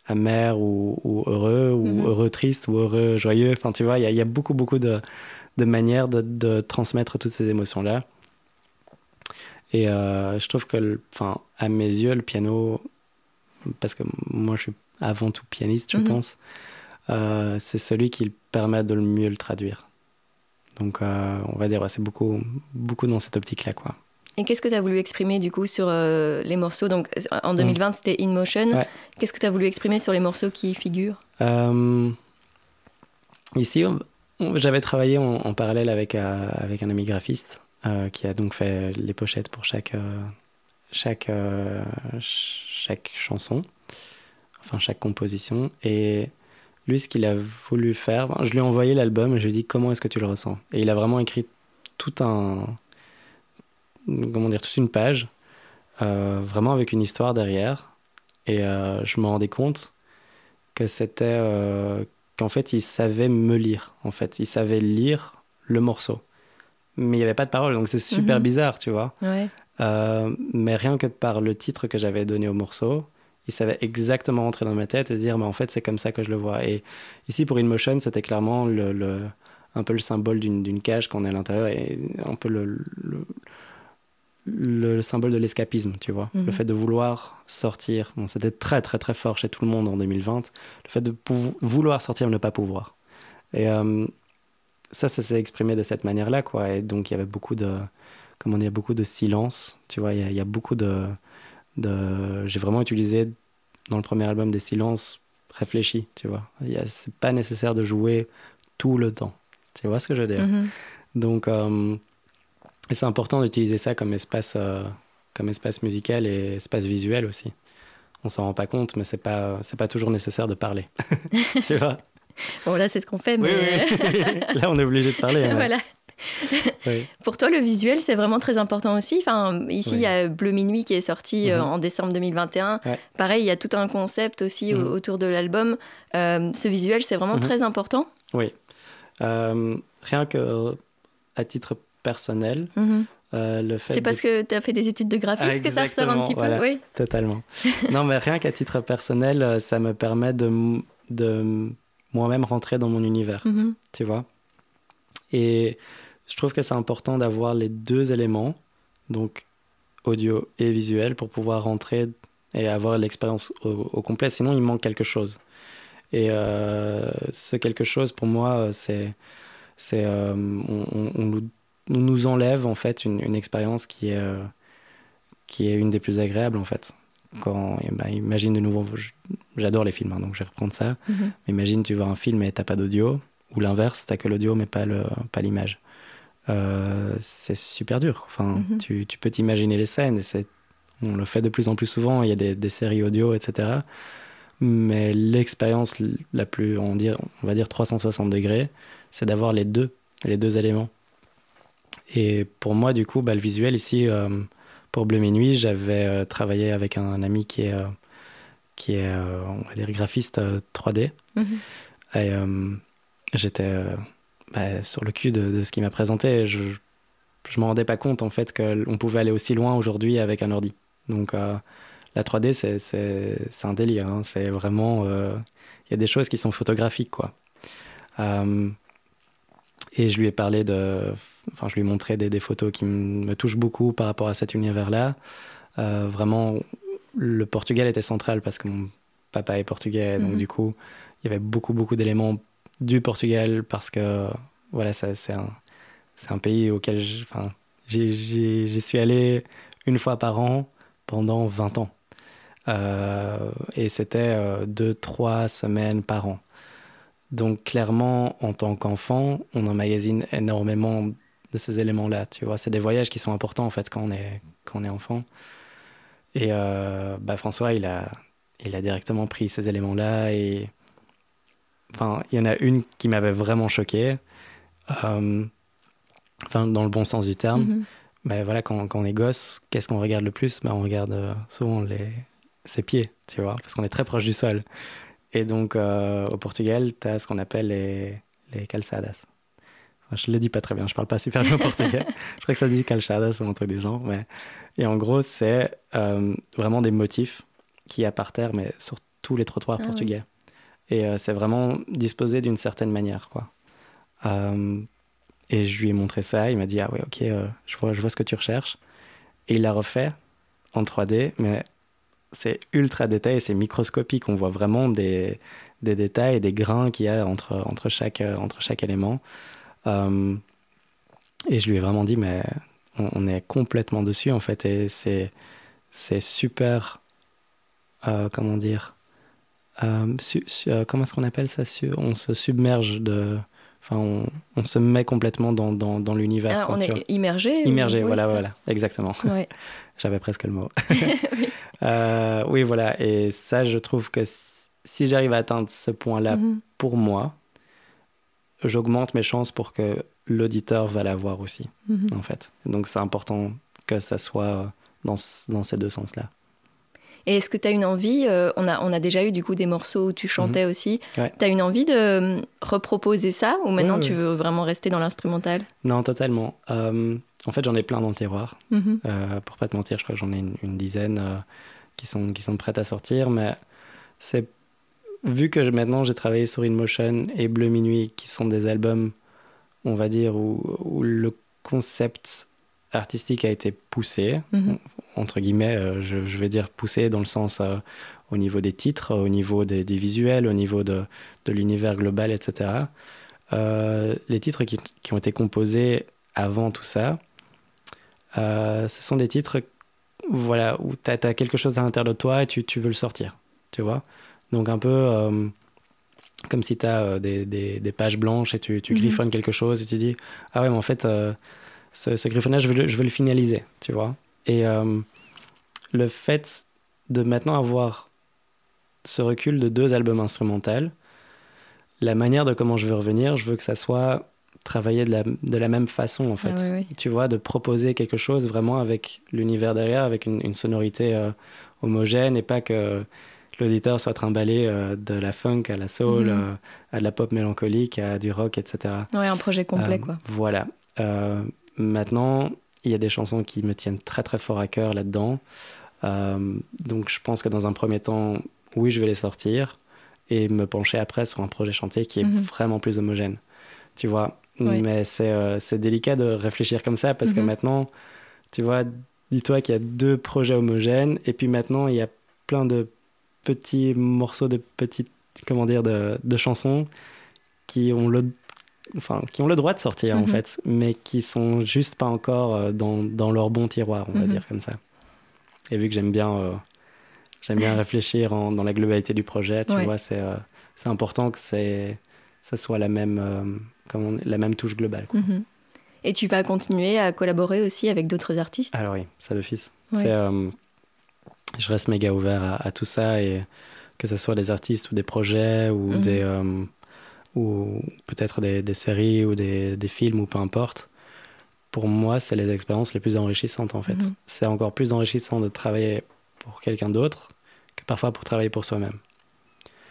amer ou, heureux ou mhm. heureux triste ou heureux joyeux. Enfin, tu vois, il y, a beaucoup, beaucoup de, de manières de, de, transmettre toutes ces émotions-là. Et euh, je trouve que, enfin, à mes yeux, le piano, parce que moi je suis avant tout pianiste, je mhm. pense, euh, c'est celui qui permet de le mieux le traduire. Donc, on va dire, c'est beaucoup, beaucoup dans cette optique-là, quoi. Et qu'est-ce que tu as voulu exprimer du coup sur euh, les morceaux? Donc en 2020, mm. c'était In Motion. Qu'est-ce que tu as voulu exprimer sur les morceaux qui figurent? Euh, Ici, j'avais travaillé en, parallèle avec, euh, avec un ami graphiste qui a donc fait les pochettes pour chaque, chaque, chaque chanson, enfin chaque composition. Et lui, ce qu'il a voulu faire, je lui ai envoyé l'album et je lui ai dit comment est-ce que tu le ressens? Et il a vraiment écrit tout un, comment dire, toute une page, euh, vraiment avec une histoire derrière. Et euh, je me rendais compte que c'était, euh, qu'en fait, il savait me lire. En fait, il savait lire le morceau, mais il n'y avait pas de parole, donc c'est super Mhm. bizarre, tu vois. Ouais. Euh, mais rien que par le titre que j'avais donné au morceau, il savait exactement rentrer dans ma tête et se dire, mais en fait, c'est comme ça que je le vois. Et ici, pour InMotion, c'était clairement le, le- un peu le symbole d'une cage qu'on est à l'intérieur et un peu le, le, le symbole de l'escapisme, tu vois. Mhm. Le fait de vouloir sortir. Bon, c'était très, très, très fort chez tout le monde en 2020. Le fait de vouloir sortir mais ne pas pouvoir. Et euh, ça, ça s'est exprimé de cette manière-là, quoi. Et donc, il y avait beaucoup de comment dire, beaucoup de silence. Tu vois, il y a, il y a beaucoup de, de... J'ai vraiment utilisé dans le premier album des silences réfléchis, tu vois. C'est pas nécessaire de jouer tout le temps. Tu vois ce que je veux dire? Mhm. Donc, euh, et c'est important d'utiliser ça comme espace, euh, comme espace musical et espace visuel aussi. On s'en rend pas compte, mais c'est pas, c'est pas toujours nécessaire de parler. [laughs] tu vois? [laughs] Bon, là, c'est ce qu'on fait, mais oui. [laughs] Là, on est obligé de parler. hein. voilà. Oui. Pour toi, le visuel, c'est vraiment très important aussi. Enfin, ici, Oui. il y a Bleu Minuit qui est sorti euh, Mhm. en décembre 2021. Ouais. Pareil, il y a tout un concept aussi au- Mhm. autour de l'album. Euh, ce visuel, c'est vraiment Mhm. très important. Oui. Euh, rien que à titre personnel, euh, le fait C'est de- parce que tu as fait des études de graphisme Ah, que ça ressort un petit peu? voilà. Oui. Totalement. non, mais rien qu'à titre personnel, ça me permet de, moi-même rentrer dans mon univers, Mhm. tu vois. Et je trouve que c'est important d'avoir les deux éléments, donc audio et visuel, pour pouvoir rentrer et avoir l'expérience au, au complet. Sinon, il manque quelque chose. Et euh, ce quelque chose, pour moi, euh, c'est, c'est, euh, on, nous, on nous enlève en fait une, une expérience qui est, euh, qui est une des plus agréables en fait. Quand, ben, imagine de nouveau, j'adore les films, hein, donc je vais reprendre ça. Mhm. Imagine tu vois un film et t'as pas d'audio, ou l'inverse, t'as que l'audio mais pas le, pas l'image. Euh, c'est super dur. Enfin, Mhm. tu, tu peux t'imaginer les scènes. Et on le fait de plus en plus souvent. Il y a des, des séries audio, etc. Mais l'expérience la plus, on, dire, on va dire 360 degrés, c'est d'avoir les deux, les deux éléments. Et pour moi, du coup, bah, le visuel ici, euh, pour Bleu Minuit, j'avais euh, travaillé avec un, ami qui est, euh, qui est euh, on va dire, graphiste euh, 3D. Mhm. Et j'étais bah, sur le cul de, de ce qu'il m'a présenté. Je je me rendais pas compte en fait qu'on pouvait aller aussi loin aujourd'hui avec un ordi. Donc la 3D, c'est- un délire. hein. C'est vraiment... euh, Il y a des choses qui sont photographiques, quoi. Euh, et je lui ai parlé de... Enfin, je lui ai montré des, des photos qui me touchent beaucoup par rapport à cet univers-là. Euh, vraiment, le Portugal était central parce que mon papa est portugais. Donc Mhm. du coup, il y avait beaucoup, beaucoup d'éléments du Portugal parce que, voilà, c'est un, un pays auquel j'y suis allé une fois par an pendant 20 ans. Euh, et c'était euh, deux, trois semaines par an. Donc clairement, en tant qu'enfant, on emmagasine énormément de ces éléments-là. Tu vois, c'est des voyages qui sont importants en fait quand on est, quand on est enfant. Et euh, bah, François, il a, il a directement pris ces éléments-là et enfin, il y en a une qui m'avait vraiment choqué. Euh, enfin, dans le bon sens du terme. Mhm. Mais voilà, quand, quand on est gosse, qu'est-ce qu'on regarde le plus? Ben, On regarde euh, souvent les, ses pieds, tu vois, parce qu'on est très proche du sol. Et donc, euh, au Portugal, tu as ce qu'on appelle les, les calçadas. Enfin, je le dis pas très bien, je parle pas super bien portugais. [laughs] je crois que ça dit calçadas ou un truc genre. Mais... Et en gros, c'est euh, vraiment des motifs qu'il y a par terre, mais sur tous les trottoirs Ah portugais. Et euh, c'est vraiment disposé d'une certaine manière, quoi. Et je lui ai montré ça, il m'a dit Ah ouais, ok, je, vois, je vois ce que tu recherches. Et il l'a refait en 3D, mais c'est ultra détaillé, c'est microscopique. On voit vraiment des, des détails des grains qu'il y a entre, entre, chaque, euh, entre chaque élément. Euh, et je lui ai vraiment dit Mais on, est complètement dessus en fait, et c'est, c'est super. euh, comment dire Comment est-ce qu'on appelle ça On se submerge de. Enfin, on, on se met complètement dans, dans, dans l'univers. Ah, on est immergé. ou- Immergé, oui, voilà, voilà, exactement. [laughs] Ouais. J'avais presque le mot. [laughs] [laughs] Euh, oui, voilà, et ça, je trouve que si j'arrive à atteindre ce point-là Mhm. pour moi, j'augmente mes chances pour que l'auditeur va la voir aussi, Mhm. en fait. Donc c'est important que ça soit dans, dans ces deux sens-là. Et est-ce que tu as une envie, euh, on, a, on a déjà eu du coup des morceaux où tu chantais aussi, Mhm. Ouais. tu as une envie de euh, reproposer ça ou maintenant Ouais, tu veux vraiment rester dans l'instrumental? Non, totalement. Euh, en fait, j'en ai plein dans le tiroir. Mhm. Euh, pour pas te mentir, je crois que j'en ai une, une dizaine qui, sont, qui sont prêtes à sortir. Mais c'est vu que maintenant j'ai travaillé sur InMotion et Bleu Minuit, qui sont des albums, on va dire, où, où le concept artistique a été poussé, Mhm. Entre guillemets, euh, je, je vais dire poussé dans le sens euh, au niveau des titres, au niveau des, des visuels, au niveau de, de l'univers global, etc. Euh, les titres qui, qui ont été composés avant tout ça, ce sont des titres voilà, où tu as, quelque chose à l'intérieur de toi et tu, tu veux le sortir, tu vois. Donc un peu comme si tu as des, des, des pages blanches et tu, tu Mhm. griffonnes quelque chose et tu dis, ah ouais, mais en fait, ce, ce griffonnage, je veux, le- je veux le finaliser, tu vois. Et euh, le fait de maintenant avoir ce recul de deux albums instrumentaux, la manière de comment je veux revenir, je veux que ça soit travaillé de la, de la même façon, en fait. Ah oui, oui. Tu vois, de proposer quelque chose vraiment avec l'univers derrière, avec une, une sonorité euh, homogène et pas que l'auditeur soit trimballé euh, de la funk à la soul, Mhm. euh, à de la pop mélancolique, à du rock, etc. Ouais, un projet complet quoi. Voilà. Maintenant, il y a des chansons qui me tiennent très très fort à cœur là-dedans. Euh, donc je pense que dans un premier temps, oui, je vais les sortir et me pencher après sur un projet chanté qui est Mhm. vraiment plus homogène. Tu vois Oui. Mais c'est euh, délicat de réfléchir comme ça parce que Mhm. maintenant, tu vois, dis-toi qu'il y a deux projets homogènes et puis maintenant, il y a plein de petits morceaux de petites, comment dire, de, de chansons qui ont le enfin, qui ont le droit de sortir en Mhm. fait, mais qui sont juste pas encore euh, dans, dans leur bon tiroir, on va Mhm. dire comme ça. Et vu que j'aime bien, euh, j'aime bien [laughs] réfléchir en- dans la globalité du projet, tu Ouais. vois, c'est euh, c'est important que c'est ça soit la même, euh, on- la même touche globale. quoi. Mhm. Et tu vas continuer à collaborer aussi avec d'autres artistes? Alors oui, ça d'office. Ouais. Je reste méga ouvert à, à tout ça et que ce soit des artistes ou des projets ou des ou peut-être des, des séries ou des, des films ou peu importe. Pour moi, c'est les expériences les plus enrichissantes en fait. Mhm. C'est encore plus enrichissant de travailler pour quelqu'un d'autre que parfois pour travailler pour soi-même.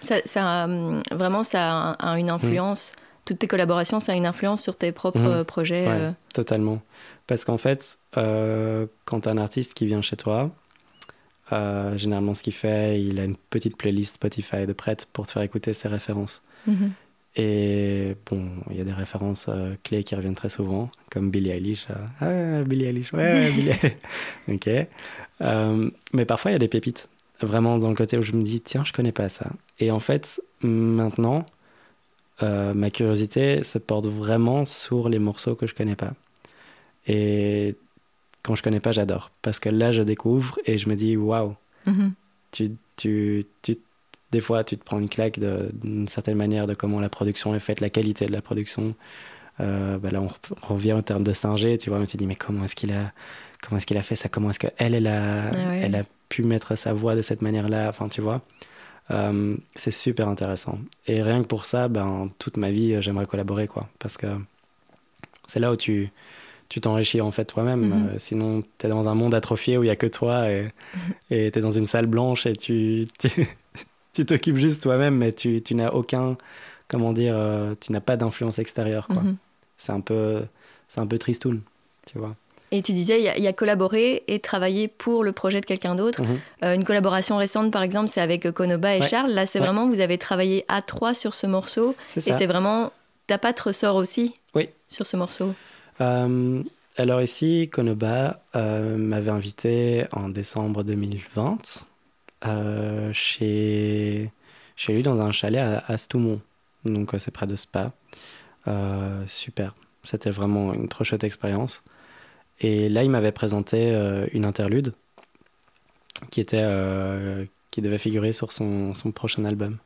ça, ça, hum, Vraiment, ça a, a une influence. Toutes tes collaborations, ça a une influence sur tes propres Mhm. euh, projets. Ouais, euh. totalement. Parce qu'en fait, euh, quand as un artiste qui vient chez toi, euh, généralement ce qu'il fait, il a une petite playlist Spotify de prête pour te faire écouter ses références. Et bon, il y a des références euh, clés qui reviennent très souvent, comme Billie Eilish. euh, ah, Billie Eilish, ouais, Billie [laughs] Ok. Euh, mais parfois, il y a des pépites. Vraiment dans le côté où je me dis, tiens, je connais pas ça. Et en fait, maintenant, euh, ma curiosité se porte vraiment sur les morceaux que je connais pas. Et quand je connais pas, j'adore. Parce que là, je découvre et je me dis, waouh, Mhm. tu, tu, tu, des fois, tu te prends une claque d'une certaine manière de comment la production est faite, la qualité de la production. Euh, bah là, on re- revient au terme de Singer, tu vois, mais tu te dis, mais comment est-ce qu'il a, comment est-ce qu'il a fait ça? Comment est-ce qu'elle, elle a, Ah ouais. elle a pu mettre sa voix de cette manière-là? Enfin, tu vois, Euh, c'est super intéressant. Et rien que pour ça, ben, toute ma vie, j'aimerais collaborer, quoi. Parce que c'est là où tu tu t'enrichis en fait toi-même. Mhm. Euh, sinon, tu es dans un monde atrophié où il y a que toi et et tu es dans une salle blanche et tu tu- tu t'occupes juste toi-même, mais tu, tu n'as aucun, comment dire, euh, tu n'as pas d'influence extérieure. quoi. Mhm. C'est un peu c'est un peu tristoun, tu vois. Et tu disais, il y, a- il y a collaborer et travailler pour le projet de quelqu'un d'autre. Mhm. Euh, une collaboration récente, par exemple, c'est avec Konoba et Ouais. Charles. Là, c'est Ouais. vraiment, vous avez travaillé à trois sur ce morceau. Et c'est vraiment, ta patte ressort aussi Oui. sur ce morceau. Euh, alors ici, Konoba euh, m'avait invité en décembre 2020 euh, chez, chez lui dans un chalet à, Stoumont. Donc euh, c'est près de Spa. Euh, super. C'était vraiment une trop chouette expérience. Et là, il m'avait présenté une interlude qui, était, qui devait figurer sur son, son prochain album.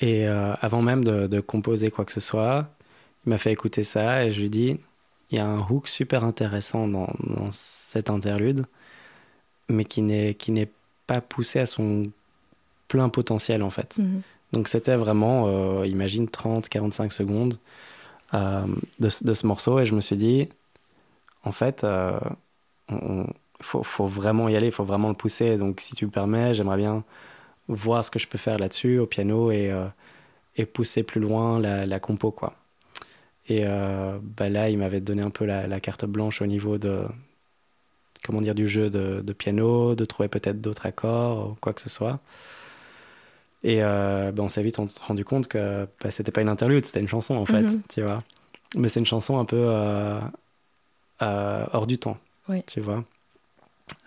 Et avant même de, de composer quoi que ce soit, il m'a fait écouter ça et je lui dis il y a un hook super intéressant dans, dans cette interlude, mais qui n'est, qui n'est pas poussé à son plein potentiel en fait. Mhm. Donc c'était vraiment, imagine, 30-45 secondes de, de, ce morceau et je me suis dit, en fait, il faut, faut, vraiment y aller, il faut vraiment le pousser. Donc si tu me permets, j'aimerais bien voir ce que je peux faire là-dessus au piano et, et pousser plus loin la, la compo, quoi. Et euh, bah là, il m'avait donné un peu la, carte blanche au niveau de, comment dire, du jeu de, piano, de trouver peut-être d'autres accords, ou quoi que ce soit. Et euh, bah, on s'est vite rendu compte que bah, c'était pas une interlude, c'était une chanson en fait, mhm. tu vois. Mais c'est une chanson un peu euh, hors du temps, tu vois.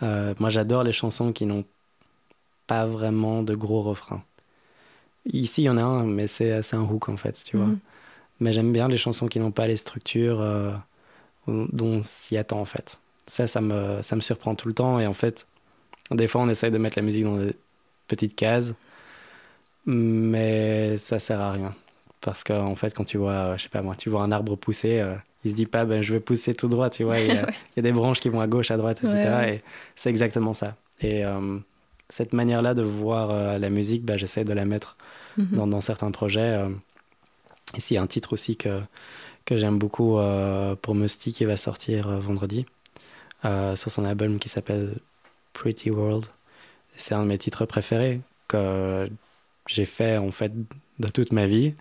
moi, j'adore les chansons qui n'ont pas vraiment de gros refrains. Ici, il y en a un, mais c'est un hook en fait, tu vois. Mhm. Mais j'aime bien les chansons qui n'ont pas les structures euh, dont on s'y attend en fait. Ça, ça me, ça me surprend tout le temps. Et en fait, des fois, on essaye de mettre la musique dans des petites cases, mais ça sert à rien. Parce qu'en en fait, quand tu vois, euh, je sais pas moi, tu vois un arbre pousser, euh, il se dit pas, ben, je vais pousser tout droit, tu vois. Il y, a, [laughs] des branches qui vont à gauche, à droite, etc. Et c'est exactement ça. Et cette manière-là de voir la musique, ben, j'essaie de la mettre mhm. dans, dans, certains projets. Ici, il y a un titre aussi que, que j'aime beaucoup euh, pour Musty qui va sortir euh, vendredi euh, sur son album qui s'appelle Pretty World. C'est un de mes titres préférés que j'ai fait en fait de toute ma vie,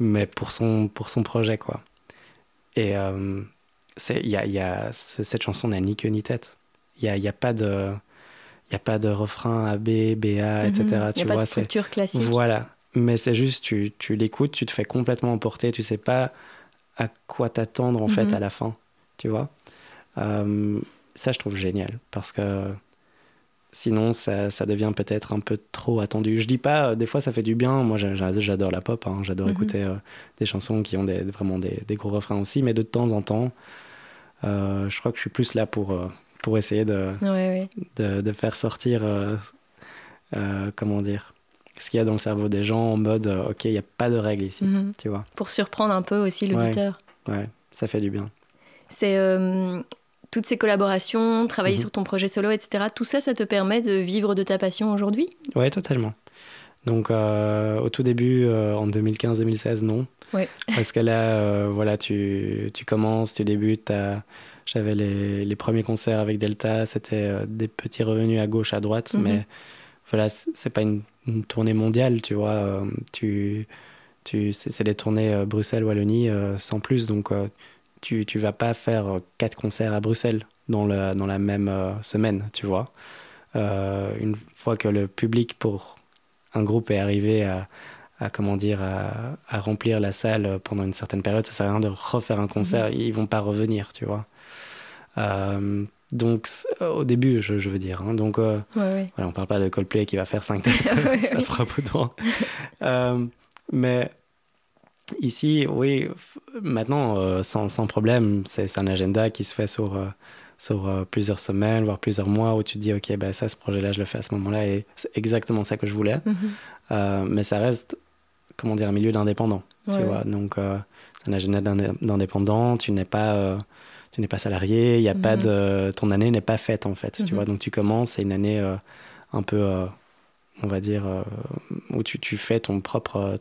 mais pour son, pour son projet quoi. Et c'est y a, y a cette chanson n'a ni queue ni tête. Il n'y a, y a, pas de il a pas de refrain A, B, B, A, etc. Il n'y a pas de structure classique. Voilà, mais c'est juste, tu, tu l'écoutes, tu te fais complètement emporter, tu sais pas à quoi t'attendre en fait mhm. à la fin, tu vois. Euh, ça, je trouve génial parce que sinon, ça, ça devient peut-être un peu trop attendu. Je dis pas, des fois, ça fait du bien. Moi, j'adore la pop, hein. j'adore mhm. écouter euh, des chansons qui ont des, vraiment des, des, gros refrains aussi, mais de temps en temps, euh, je crois que je suis plus là pour, pour essayer de, de, de, faire sortir, comment dire, ce qu'il y a dans le cerveau des gens en mode euh, ok il n'y a pas de règles ici mhm. tu vois pour surprendre un peu aussi l'auditeur ouais, ça fait du bien c'est euh, toutes ces collaborations travailler mhm. sur ton projet solo etc tout ça ça te permet de vivre de ta passion aujourd'hui? Ouais totalement donc euh, au tout début en 2015-2016 non ouais. parce que là voilà tu, tu, commences tu débutes j'avais les, les, premiers concerts avec Delta c'était des petits revenus à gauche à droite mhm. mais voilà c'est pas une une tournée mondiale, tu vois. Euh, tu, tu, c'est des tournées euh, Bruxelles-Wallonie euh, sans plus, donc tu ne vas pas faire quatre concerts à Bruxelles dans, le, dans la même semaine, tu vois. une fois que le public pour un groupe est arrivé à, à comment dire à, à, remplir la salle pendant une certaine période, ça sert à rien de refaire un concert, mmh. ils vont pas revenir, tu vois. Donc, au début, je, veux dire. Hein. donc, euh, Voilà, on parle pas de Coldplay qui va faire 5 dates, ça fera peu de temps. Euh, mais ici, oui, maintenant, euh, sans, sans, problème, c'est un agenda qui se fait sur, sur plusieurs semaines, voire plusieurs mois, où tu te dis, OK, ben, ça, ce projet-là, je le fais à ce moment-là, et c'est exactement ça que je voulais. Mhm. mais ça reste, comment dire, un milieu d'indépendant, tu vois. Donc, c'est un agenda d'indépendant, tu n'es pas tu n'es pas salarié, il y a pas mhm. de, ton année n'est pas faite en fait, tu mhm. vois. Donc tu commences, c'est une année euh, un peu, euh, on va dire, euh, où tu, tu, fais ton propre,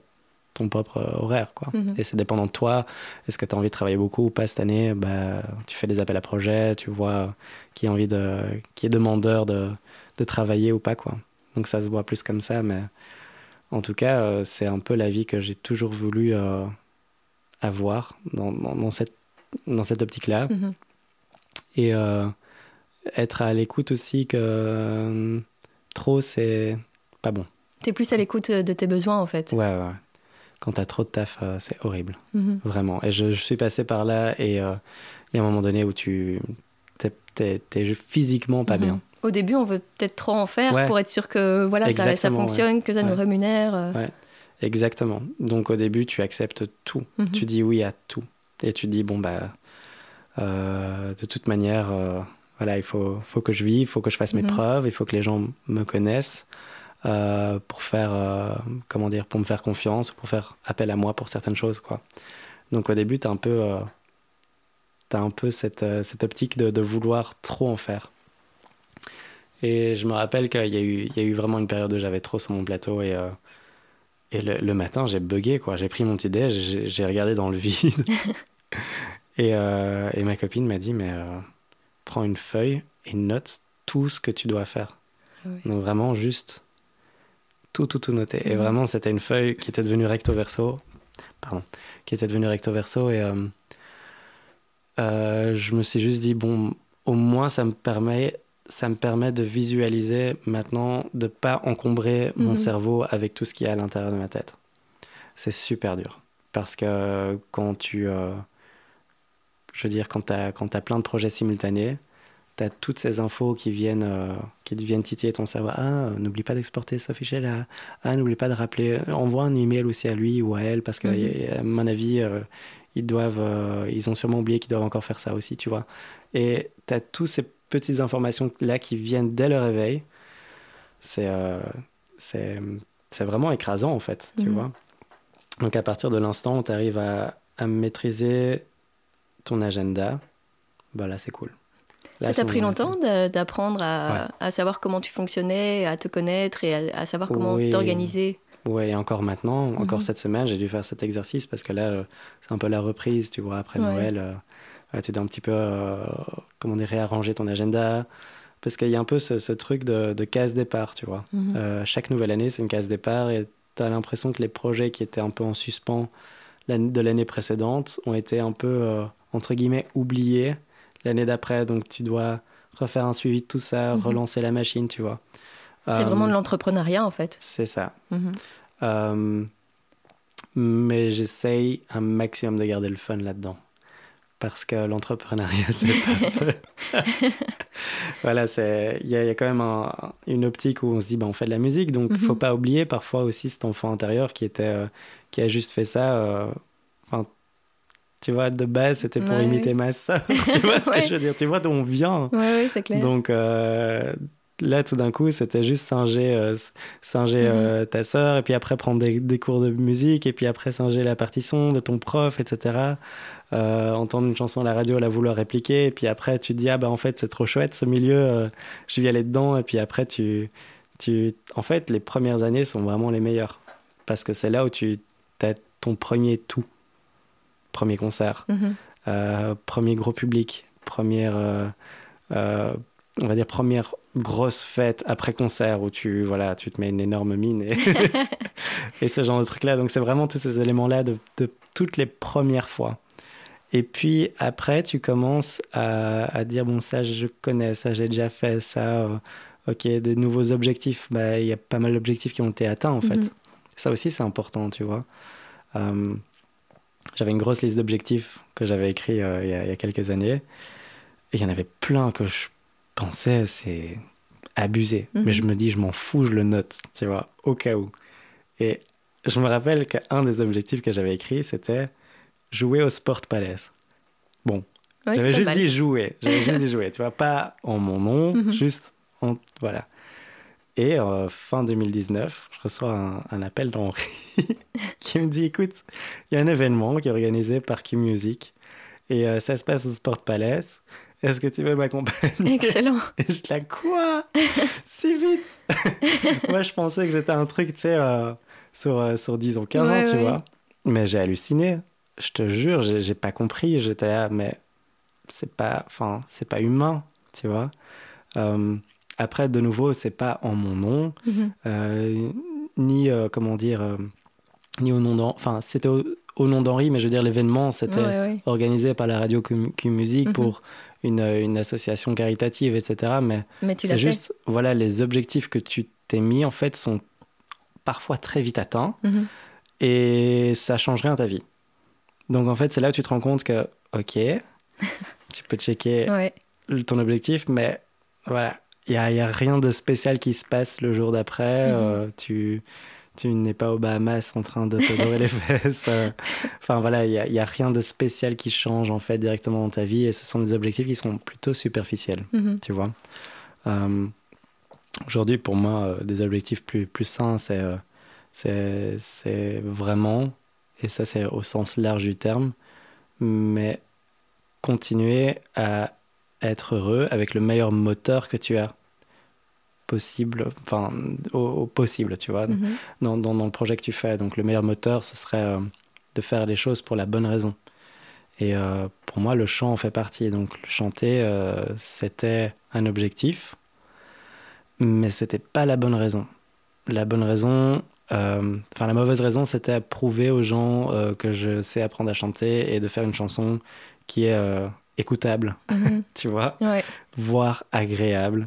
ton propre horaire, quoi. Mhm. Et c'est dépendant de toi. Est-ce que tu as envie de travailler beaucoup ou pas cette année? Bah, Tu fais des appels à projets, tu vois qui, a envie de, qui est demandeur de, de travailler ou pas, quoi. Donc ça se voit plus comme ça, mais en tout cas, c'est un peu la vie que j'ai toujours voulu avoir dans, dans, cette dans cette optique-là. Mhm. Et euh, être à l'écoute aussi que euh, trop, c'est pas bon. T'es plus à l'écoute de tes besoins, en fait. Ouais, ouais. Quand t'as trop de taf, euh, c'est horrible. Mhm. Vraiment. Et je, suis passé par là et il y a un moment donné où tu t'es, physiquement pas mhm. bien. Au début, on veut peut-être trop en faire pour être sûr que voilà, ça, ça, fonctionne, que ça nous rémunère. Ouais. Exactement. Donc au début, tu acceptes tout. Tu dis oui à tout. Et tu dis, bon, bah, euh, de toute manière, euh, voilà, il faut, faut que je vive, il faut que je fasse mes mhm. preuves, il faut que les gens me connaissent euh, pour faire, comment dire, pour me faire confiance, pour faire appel à moi pour certaines choses, quoi. Donc au début, tu as un peu, as un peu cette, cette optique de, de, vouloir trop en faire. Et je me rappelle qu'il y, a eu, il y a eu vraiment une période où j'avais trop sur mon plateau et Et le, matin, j'ai bugué, quoi. J'ai pris mon petit déj, j'ai regardé dans le vide. [laughs] et, euh, et, ma copine m'a dit, mais euh, prends une feuille et note tout ce que tu dois faire. Ah Donc vraiment, juste tout, tout, tout noter. Et mhm. vraiment, c'était une feuille qui était devenue recto verso. Pardon. Qui était devenue recto verso. Et euh, je me suis juste dit, bon, au moins, ça me permet ça me permet de visualiser maintenant, de pas encombrer mon mhm. cerveau avec tout ce qui est à l'intérieur de ma tête. C'est super dur. Parce que quand tu. Euh, je veux dire, quand tu as, as, plein de projets simultanés, tu as toutes ces infos qui viennent, euh, qui viennent titiller ton cerveau. Ah, n'oublie pas d'exporter ce fichier-là. Ah, n'oublie pas de rappeler. Envoie un email aussi à lui ou à elle, parce que, mhm. à mon avis, euh, ils doivent. ils ont sûrement oublié qu'ils doivent encore faire ça aussi, tu vois. Et tu as tous ces petites informations là qui viennent dès le réveil, c'est euh, c'est vraiment écrasant en fait, tu mhm. vois. Donc à partir de l'instant où tu arrives à, à, maîtriser ton agenda, bah là c'est cool. Ça t'a pris longtemps d'apprendre à, à, savoir comment tu fonctionnais, à te connaître et à, savoir comment t'organiser? Oui, et encore maintenant, encore mhm. cette semaine, j'ai dû faire cet exercice parce que là, euh, c'est un peu la reprise, tu vois, après Noël. Euh, tu dois un petit peu, euh, comment dire, réarranger ton agenda. Parce qu'il y a un peu ce, truc de, de, case départ, tu vois. Mhm. Euh, chaque nouvelle année, c'est une case départ et tu as l'impression que les projets qui étaient un peu en suspens de l'année précédente ont été un peu, entre guillemets, oubliés l'année d'après. Donc tu dois refaire un suivi de tout ça, mhm. relancer la machine, tu vois. C'est vraiment de l'entrepreneuriat, en fait. C'est ça. Mhm. mais j'essaye un maximum de garder le fun là-dedans parce que l'entrepreneuriat, [laughs] c'est pas [laughs] [laughs] voilà, c'est il y, a quand même une optique où on se dit, ben, on fait de la musique, donc il ne faut mhm. pas oublier parfois aussi cet enfant intérieur qui était, euh, qui a juste fait ça. Tu vois, de base, c'était pour imiter ma soeur. [laughs] tu vois ce que je veux dire Tu vois d'où on vient. Oui, c'est clair. Donc, euh, là, tout d'un coup, c'était juste singer, euh, singer mhm. euh, ta sœur, et puis après prendre des, cours de musique, et puis après singer la partition de ton prof, etc. Entendre une chanson à la radio, la vouloir répliquer, et puis après, tu te dis, ah bah en fait, c'est trop chouette ce milieu, je vais aller dedans, et puis après, tu, tu. En fait, les premières années sont vraiment les meilleures, parce que c'est là où tu as ton premier tout, premier concert, mhm. premier gros public, première. on va dire première grosse fête après concert où tu voilà tu te mets une énorme mine et, [laughs] [laughs] et ce genre de truc là donc c'est vraiment tous ces éléments là de, de, toutes les premières fois et puis après tu commences à, à dire bon ça je connais ça j'ai déjà fait ça euh, ok des nouveaux objectifs bah il y a pas mal d'objectifs qui ont été atteints en fait mhm. ça aussi c'est important tu vois euh, j'avais une grosse liste d'objectifs que j'avais écrit euh, il, y a, il y a quelques années et il y en avait plein que je pensais, c'est abusé. Mais je mhm. me dis, je m'en fous, je le note, tu vois, au cas où. Et je me rappelle qu'un des objectifs que j'avais écrit, c'était jouer au Sport Palace. Bon, j'avais juste dit jouer, j'avais juste dit jouer, tu vois, pas en mon nom, [laughs] mhm. juste en. Voilà. Et euh, fin 2019, je reçois un, appel d'Henri [laughs] qui me dit écoute, il y a un événement qui est organisé par Q-Music et euh, ça se passe au Sport Palace. Est-ce que tu veux m'accompagner? Excellent. Et je la quoi? Si vite [laughs] Moi, je pensais que c'était un truc, tu sais, euh, sur, sur 10 ou 15 ans, tu vois. Mais j'ai halluciné. Je te jure, j'ai pas compris. J'étais là, mais c'est pas, enfin, c'est pas humain, tu vois. Euh, après, de nouveau, c'est pas en mon nom, mhm. ni, comment dire, ni au nom d'Henri. Enfin, c'était au, nom d'Henri, mais je veux dire, l'événement, c'était organisé par la radio Q-Music mhm. pour une, une association caritative, etc. Mais, c'est juste, voilà, les objectifs que tu t'es mis, en fait, sont parfois très vite atteints mhm. et ça change rien à ta vie. Donc, en fait, c'est là où tu te rends compte que, OK, [laughs] tu peux checker ton objectif, mais voilà, il n'y a, rien de spécial qui se passe le jour d'après. Mhm. Euh, tu tu n'es pas aux Bahamas en train de te dorer les [laughs] fesses. Euh. Enfin voilà, il n'y a, a, rien de spécial qui change en fait directement dans ta vie et ce sont des objectifs qui sont plutôt superficiels, mm-hmm. tu vois. Euh, aujourd'hui, pour moi, euh, des objectifs plus, plus sains, c'est, c'est, vraiment, et ça c'est au sens large du terme, mais continuer à être heureux avec le meilleur moteur que tu as. Possible, enfin, au, possible, tu vois, Mhm. dans, dans, dans le projet que tu fais. Donc, le meilleur moteur, ce serait euh, de faire les choses pour la bonne raison. Et euh, pour moi, le chant en fait partie. Donc, chanter, euh, c'était un objectif, mais c'était pas la bonne raison. La bonne raison, enfin, la mauvaise raison, c'était prouver aux gens que je sais apprendre à chanter et de faire une chanson qui est écoutable, Mhm. [laughs] tu vois? Ouais. voire agréable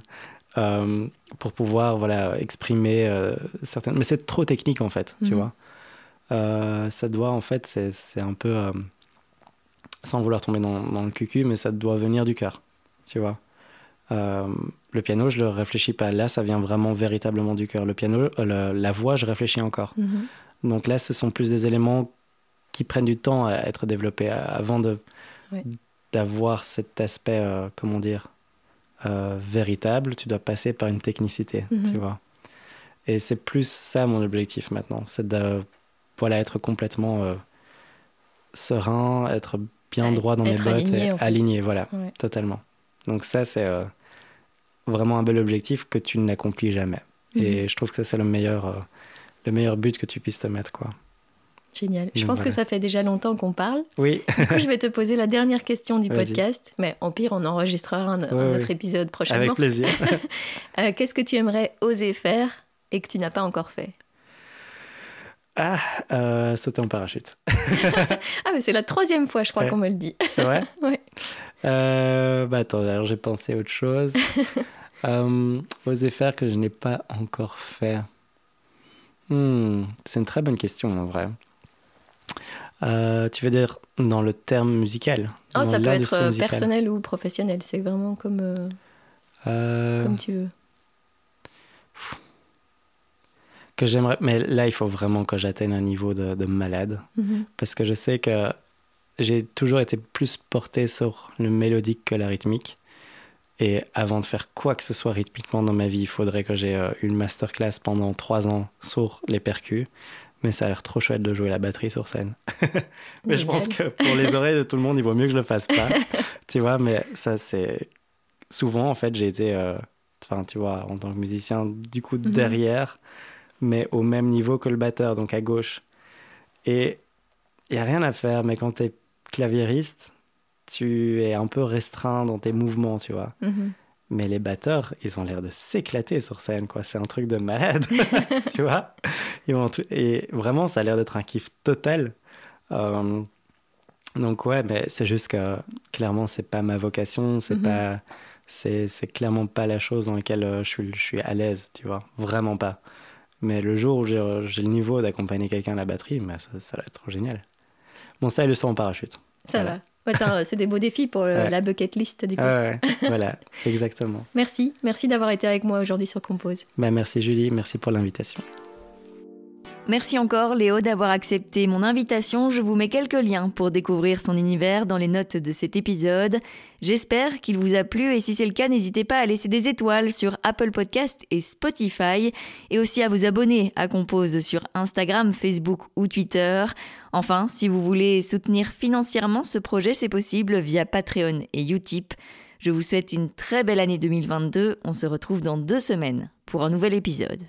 euh, pour pouvoir voilà exprimer euh, certaines mais c'est trop technique en fait tu Mhm. vois Euh, ça doit en fait c'est un peu sans vouloir tomber dans, dans le cucu mais ça doit venir du cœur tu vois le piano je le réfléchis pas là ça vient vraiment véritablement du cœur le piano le- la voix je réfléchis encore Mhm. donc là, ce sont plus des éléments qui prennent du temps à être développés avant de Ouais. d'avoir cet aspect, comment dire, euh, véritable. Tu dois passer par une technicité, Mhm. tu vois. Et c'est plus ça mon objectif maintenant, c'est de voilà être complètement euh, serein, être bien droit dans être mes bottes, aligné, et en fait. aligné, voilà, Ouais. totalement. Donc ça, c'est euh, vraiment un bel objectif que tu n'accomplis jamais. Mhm. Et je trouve que ça, c'est le meilleur, le meilleur but que tu puisses te mettre, quoi. Génial. Je pense que ça fait déjà longtemps qu'on parle. Oui, Du coup, je vais te poser la dernière question du podcast. Mais en pire, on enregistrera un, autre épisode prochainement. avec plaisir. [laughs] Euh, Qu'est-ce que tu aimerais oser faire et que tu n'as pas encore fait? Ah, euh, sauter en parachute. [laughs] Ah, mais c'est la troisième fois, je crois, Ouais. qu'on me le dit. C'est vrai? [laughs] Ouais. Euh, bah attends, alors j'ai pensé à autre chose. oser faire que je n'ai pas encore fait. Hmm, c'est une très bonne question en vrai. Euh, tu veux dire dans le terme musical Oh, ça peut être euh, personnel ou professionnel. C'est vraiment comme, euh, Euh, comme tu veux. que j'aimerais, mais là il faut vraiment que j'atteigne un niveau de, de malade Mhm. parce que je sais que j'ai toujours été plus porté sur le mélodique que la rythmique. Et avant de faire quoi que ce soit rythmiquement dans ma vie, il faudrait que j'ai une masterclass pendant trois ans sur les percus. Mais ça a l'air trop chouette de jouer la batterie sur scène. [laughs] mais je pense que pour les oreilles de tout le monde, il vaut mieux que je le fasse pas. [laughs] tu vois, mais ça, c'est. Souvent, en fait, j'ai été. euh, Enfin, tu vois, en tant que musicien, du coup, Mhm. derrière, mais au même niveau que le batteur, donc à gauche. Et il n'y a rien à faire, mais quand tu es claviériste, tu es un peu restreint dans tes mouvements, tu vois. Mhm. Mais les batteurs, ils ont l'air de s'éclater sur scène, quoi. C'est un truc de malade, [laughs] [laughs] tu vois. Ils vont tout- Et vraiment, ça a l'air d'être un kiff total. Euh, Donc ouais, mais c'est juste que clairement, c'est pas ma vocation, c'est Mhm. pas, c'est clairement pas la chose dans laquelle euh, je suis, je suis à l'aise, tu vois. Vraiment pas. Mais le jour où j'ai le niveau d'accompagner quelqu'un à la batterie, ça, ça va être trop génial. Bon, ça et le saut en parachute. Ça Voilà. va. Ouais, c'est des beaux défis pour Ouais. la bucket list, du coup. Ah ouais, [laughs] voilà, exactement. Merci. Merci d'avoir été avec moi aujourd'hui sur Compose. Bah, merci Julie, merci pour l'invitation. Merci encore Léo d'avoir accepté mon invitation. Je vous mets quelques liens pour découvrir son univers dans les notes de cet épisode. J'espère qu'il vous a plu et si c'est le cas, n'hésitez pas à laisser des étoiles sur Apple Podcast et Spotify et aussi à vous abonner à Compose sur Instagram, Facebook ou Twitter. Enfin, si vous voulez soutenir financièrement ce projet, c'est possible via Patreon et Utip. Je vous souhaite une très belle année 2022. On se retrouve dans deux semaines pour un nouvel épisode.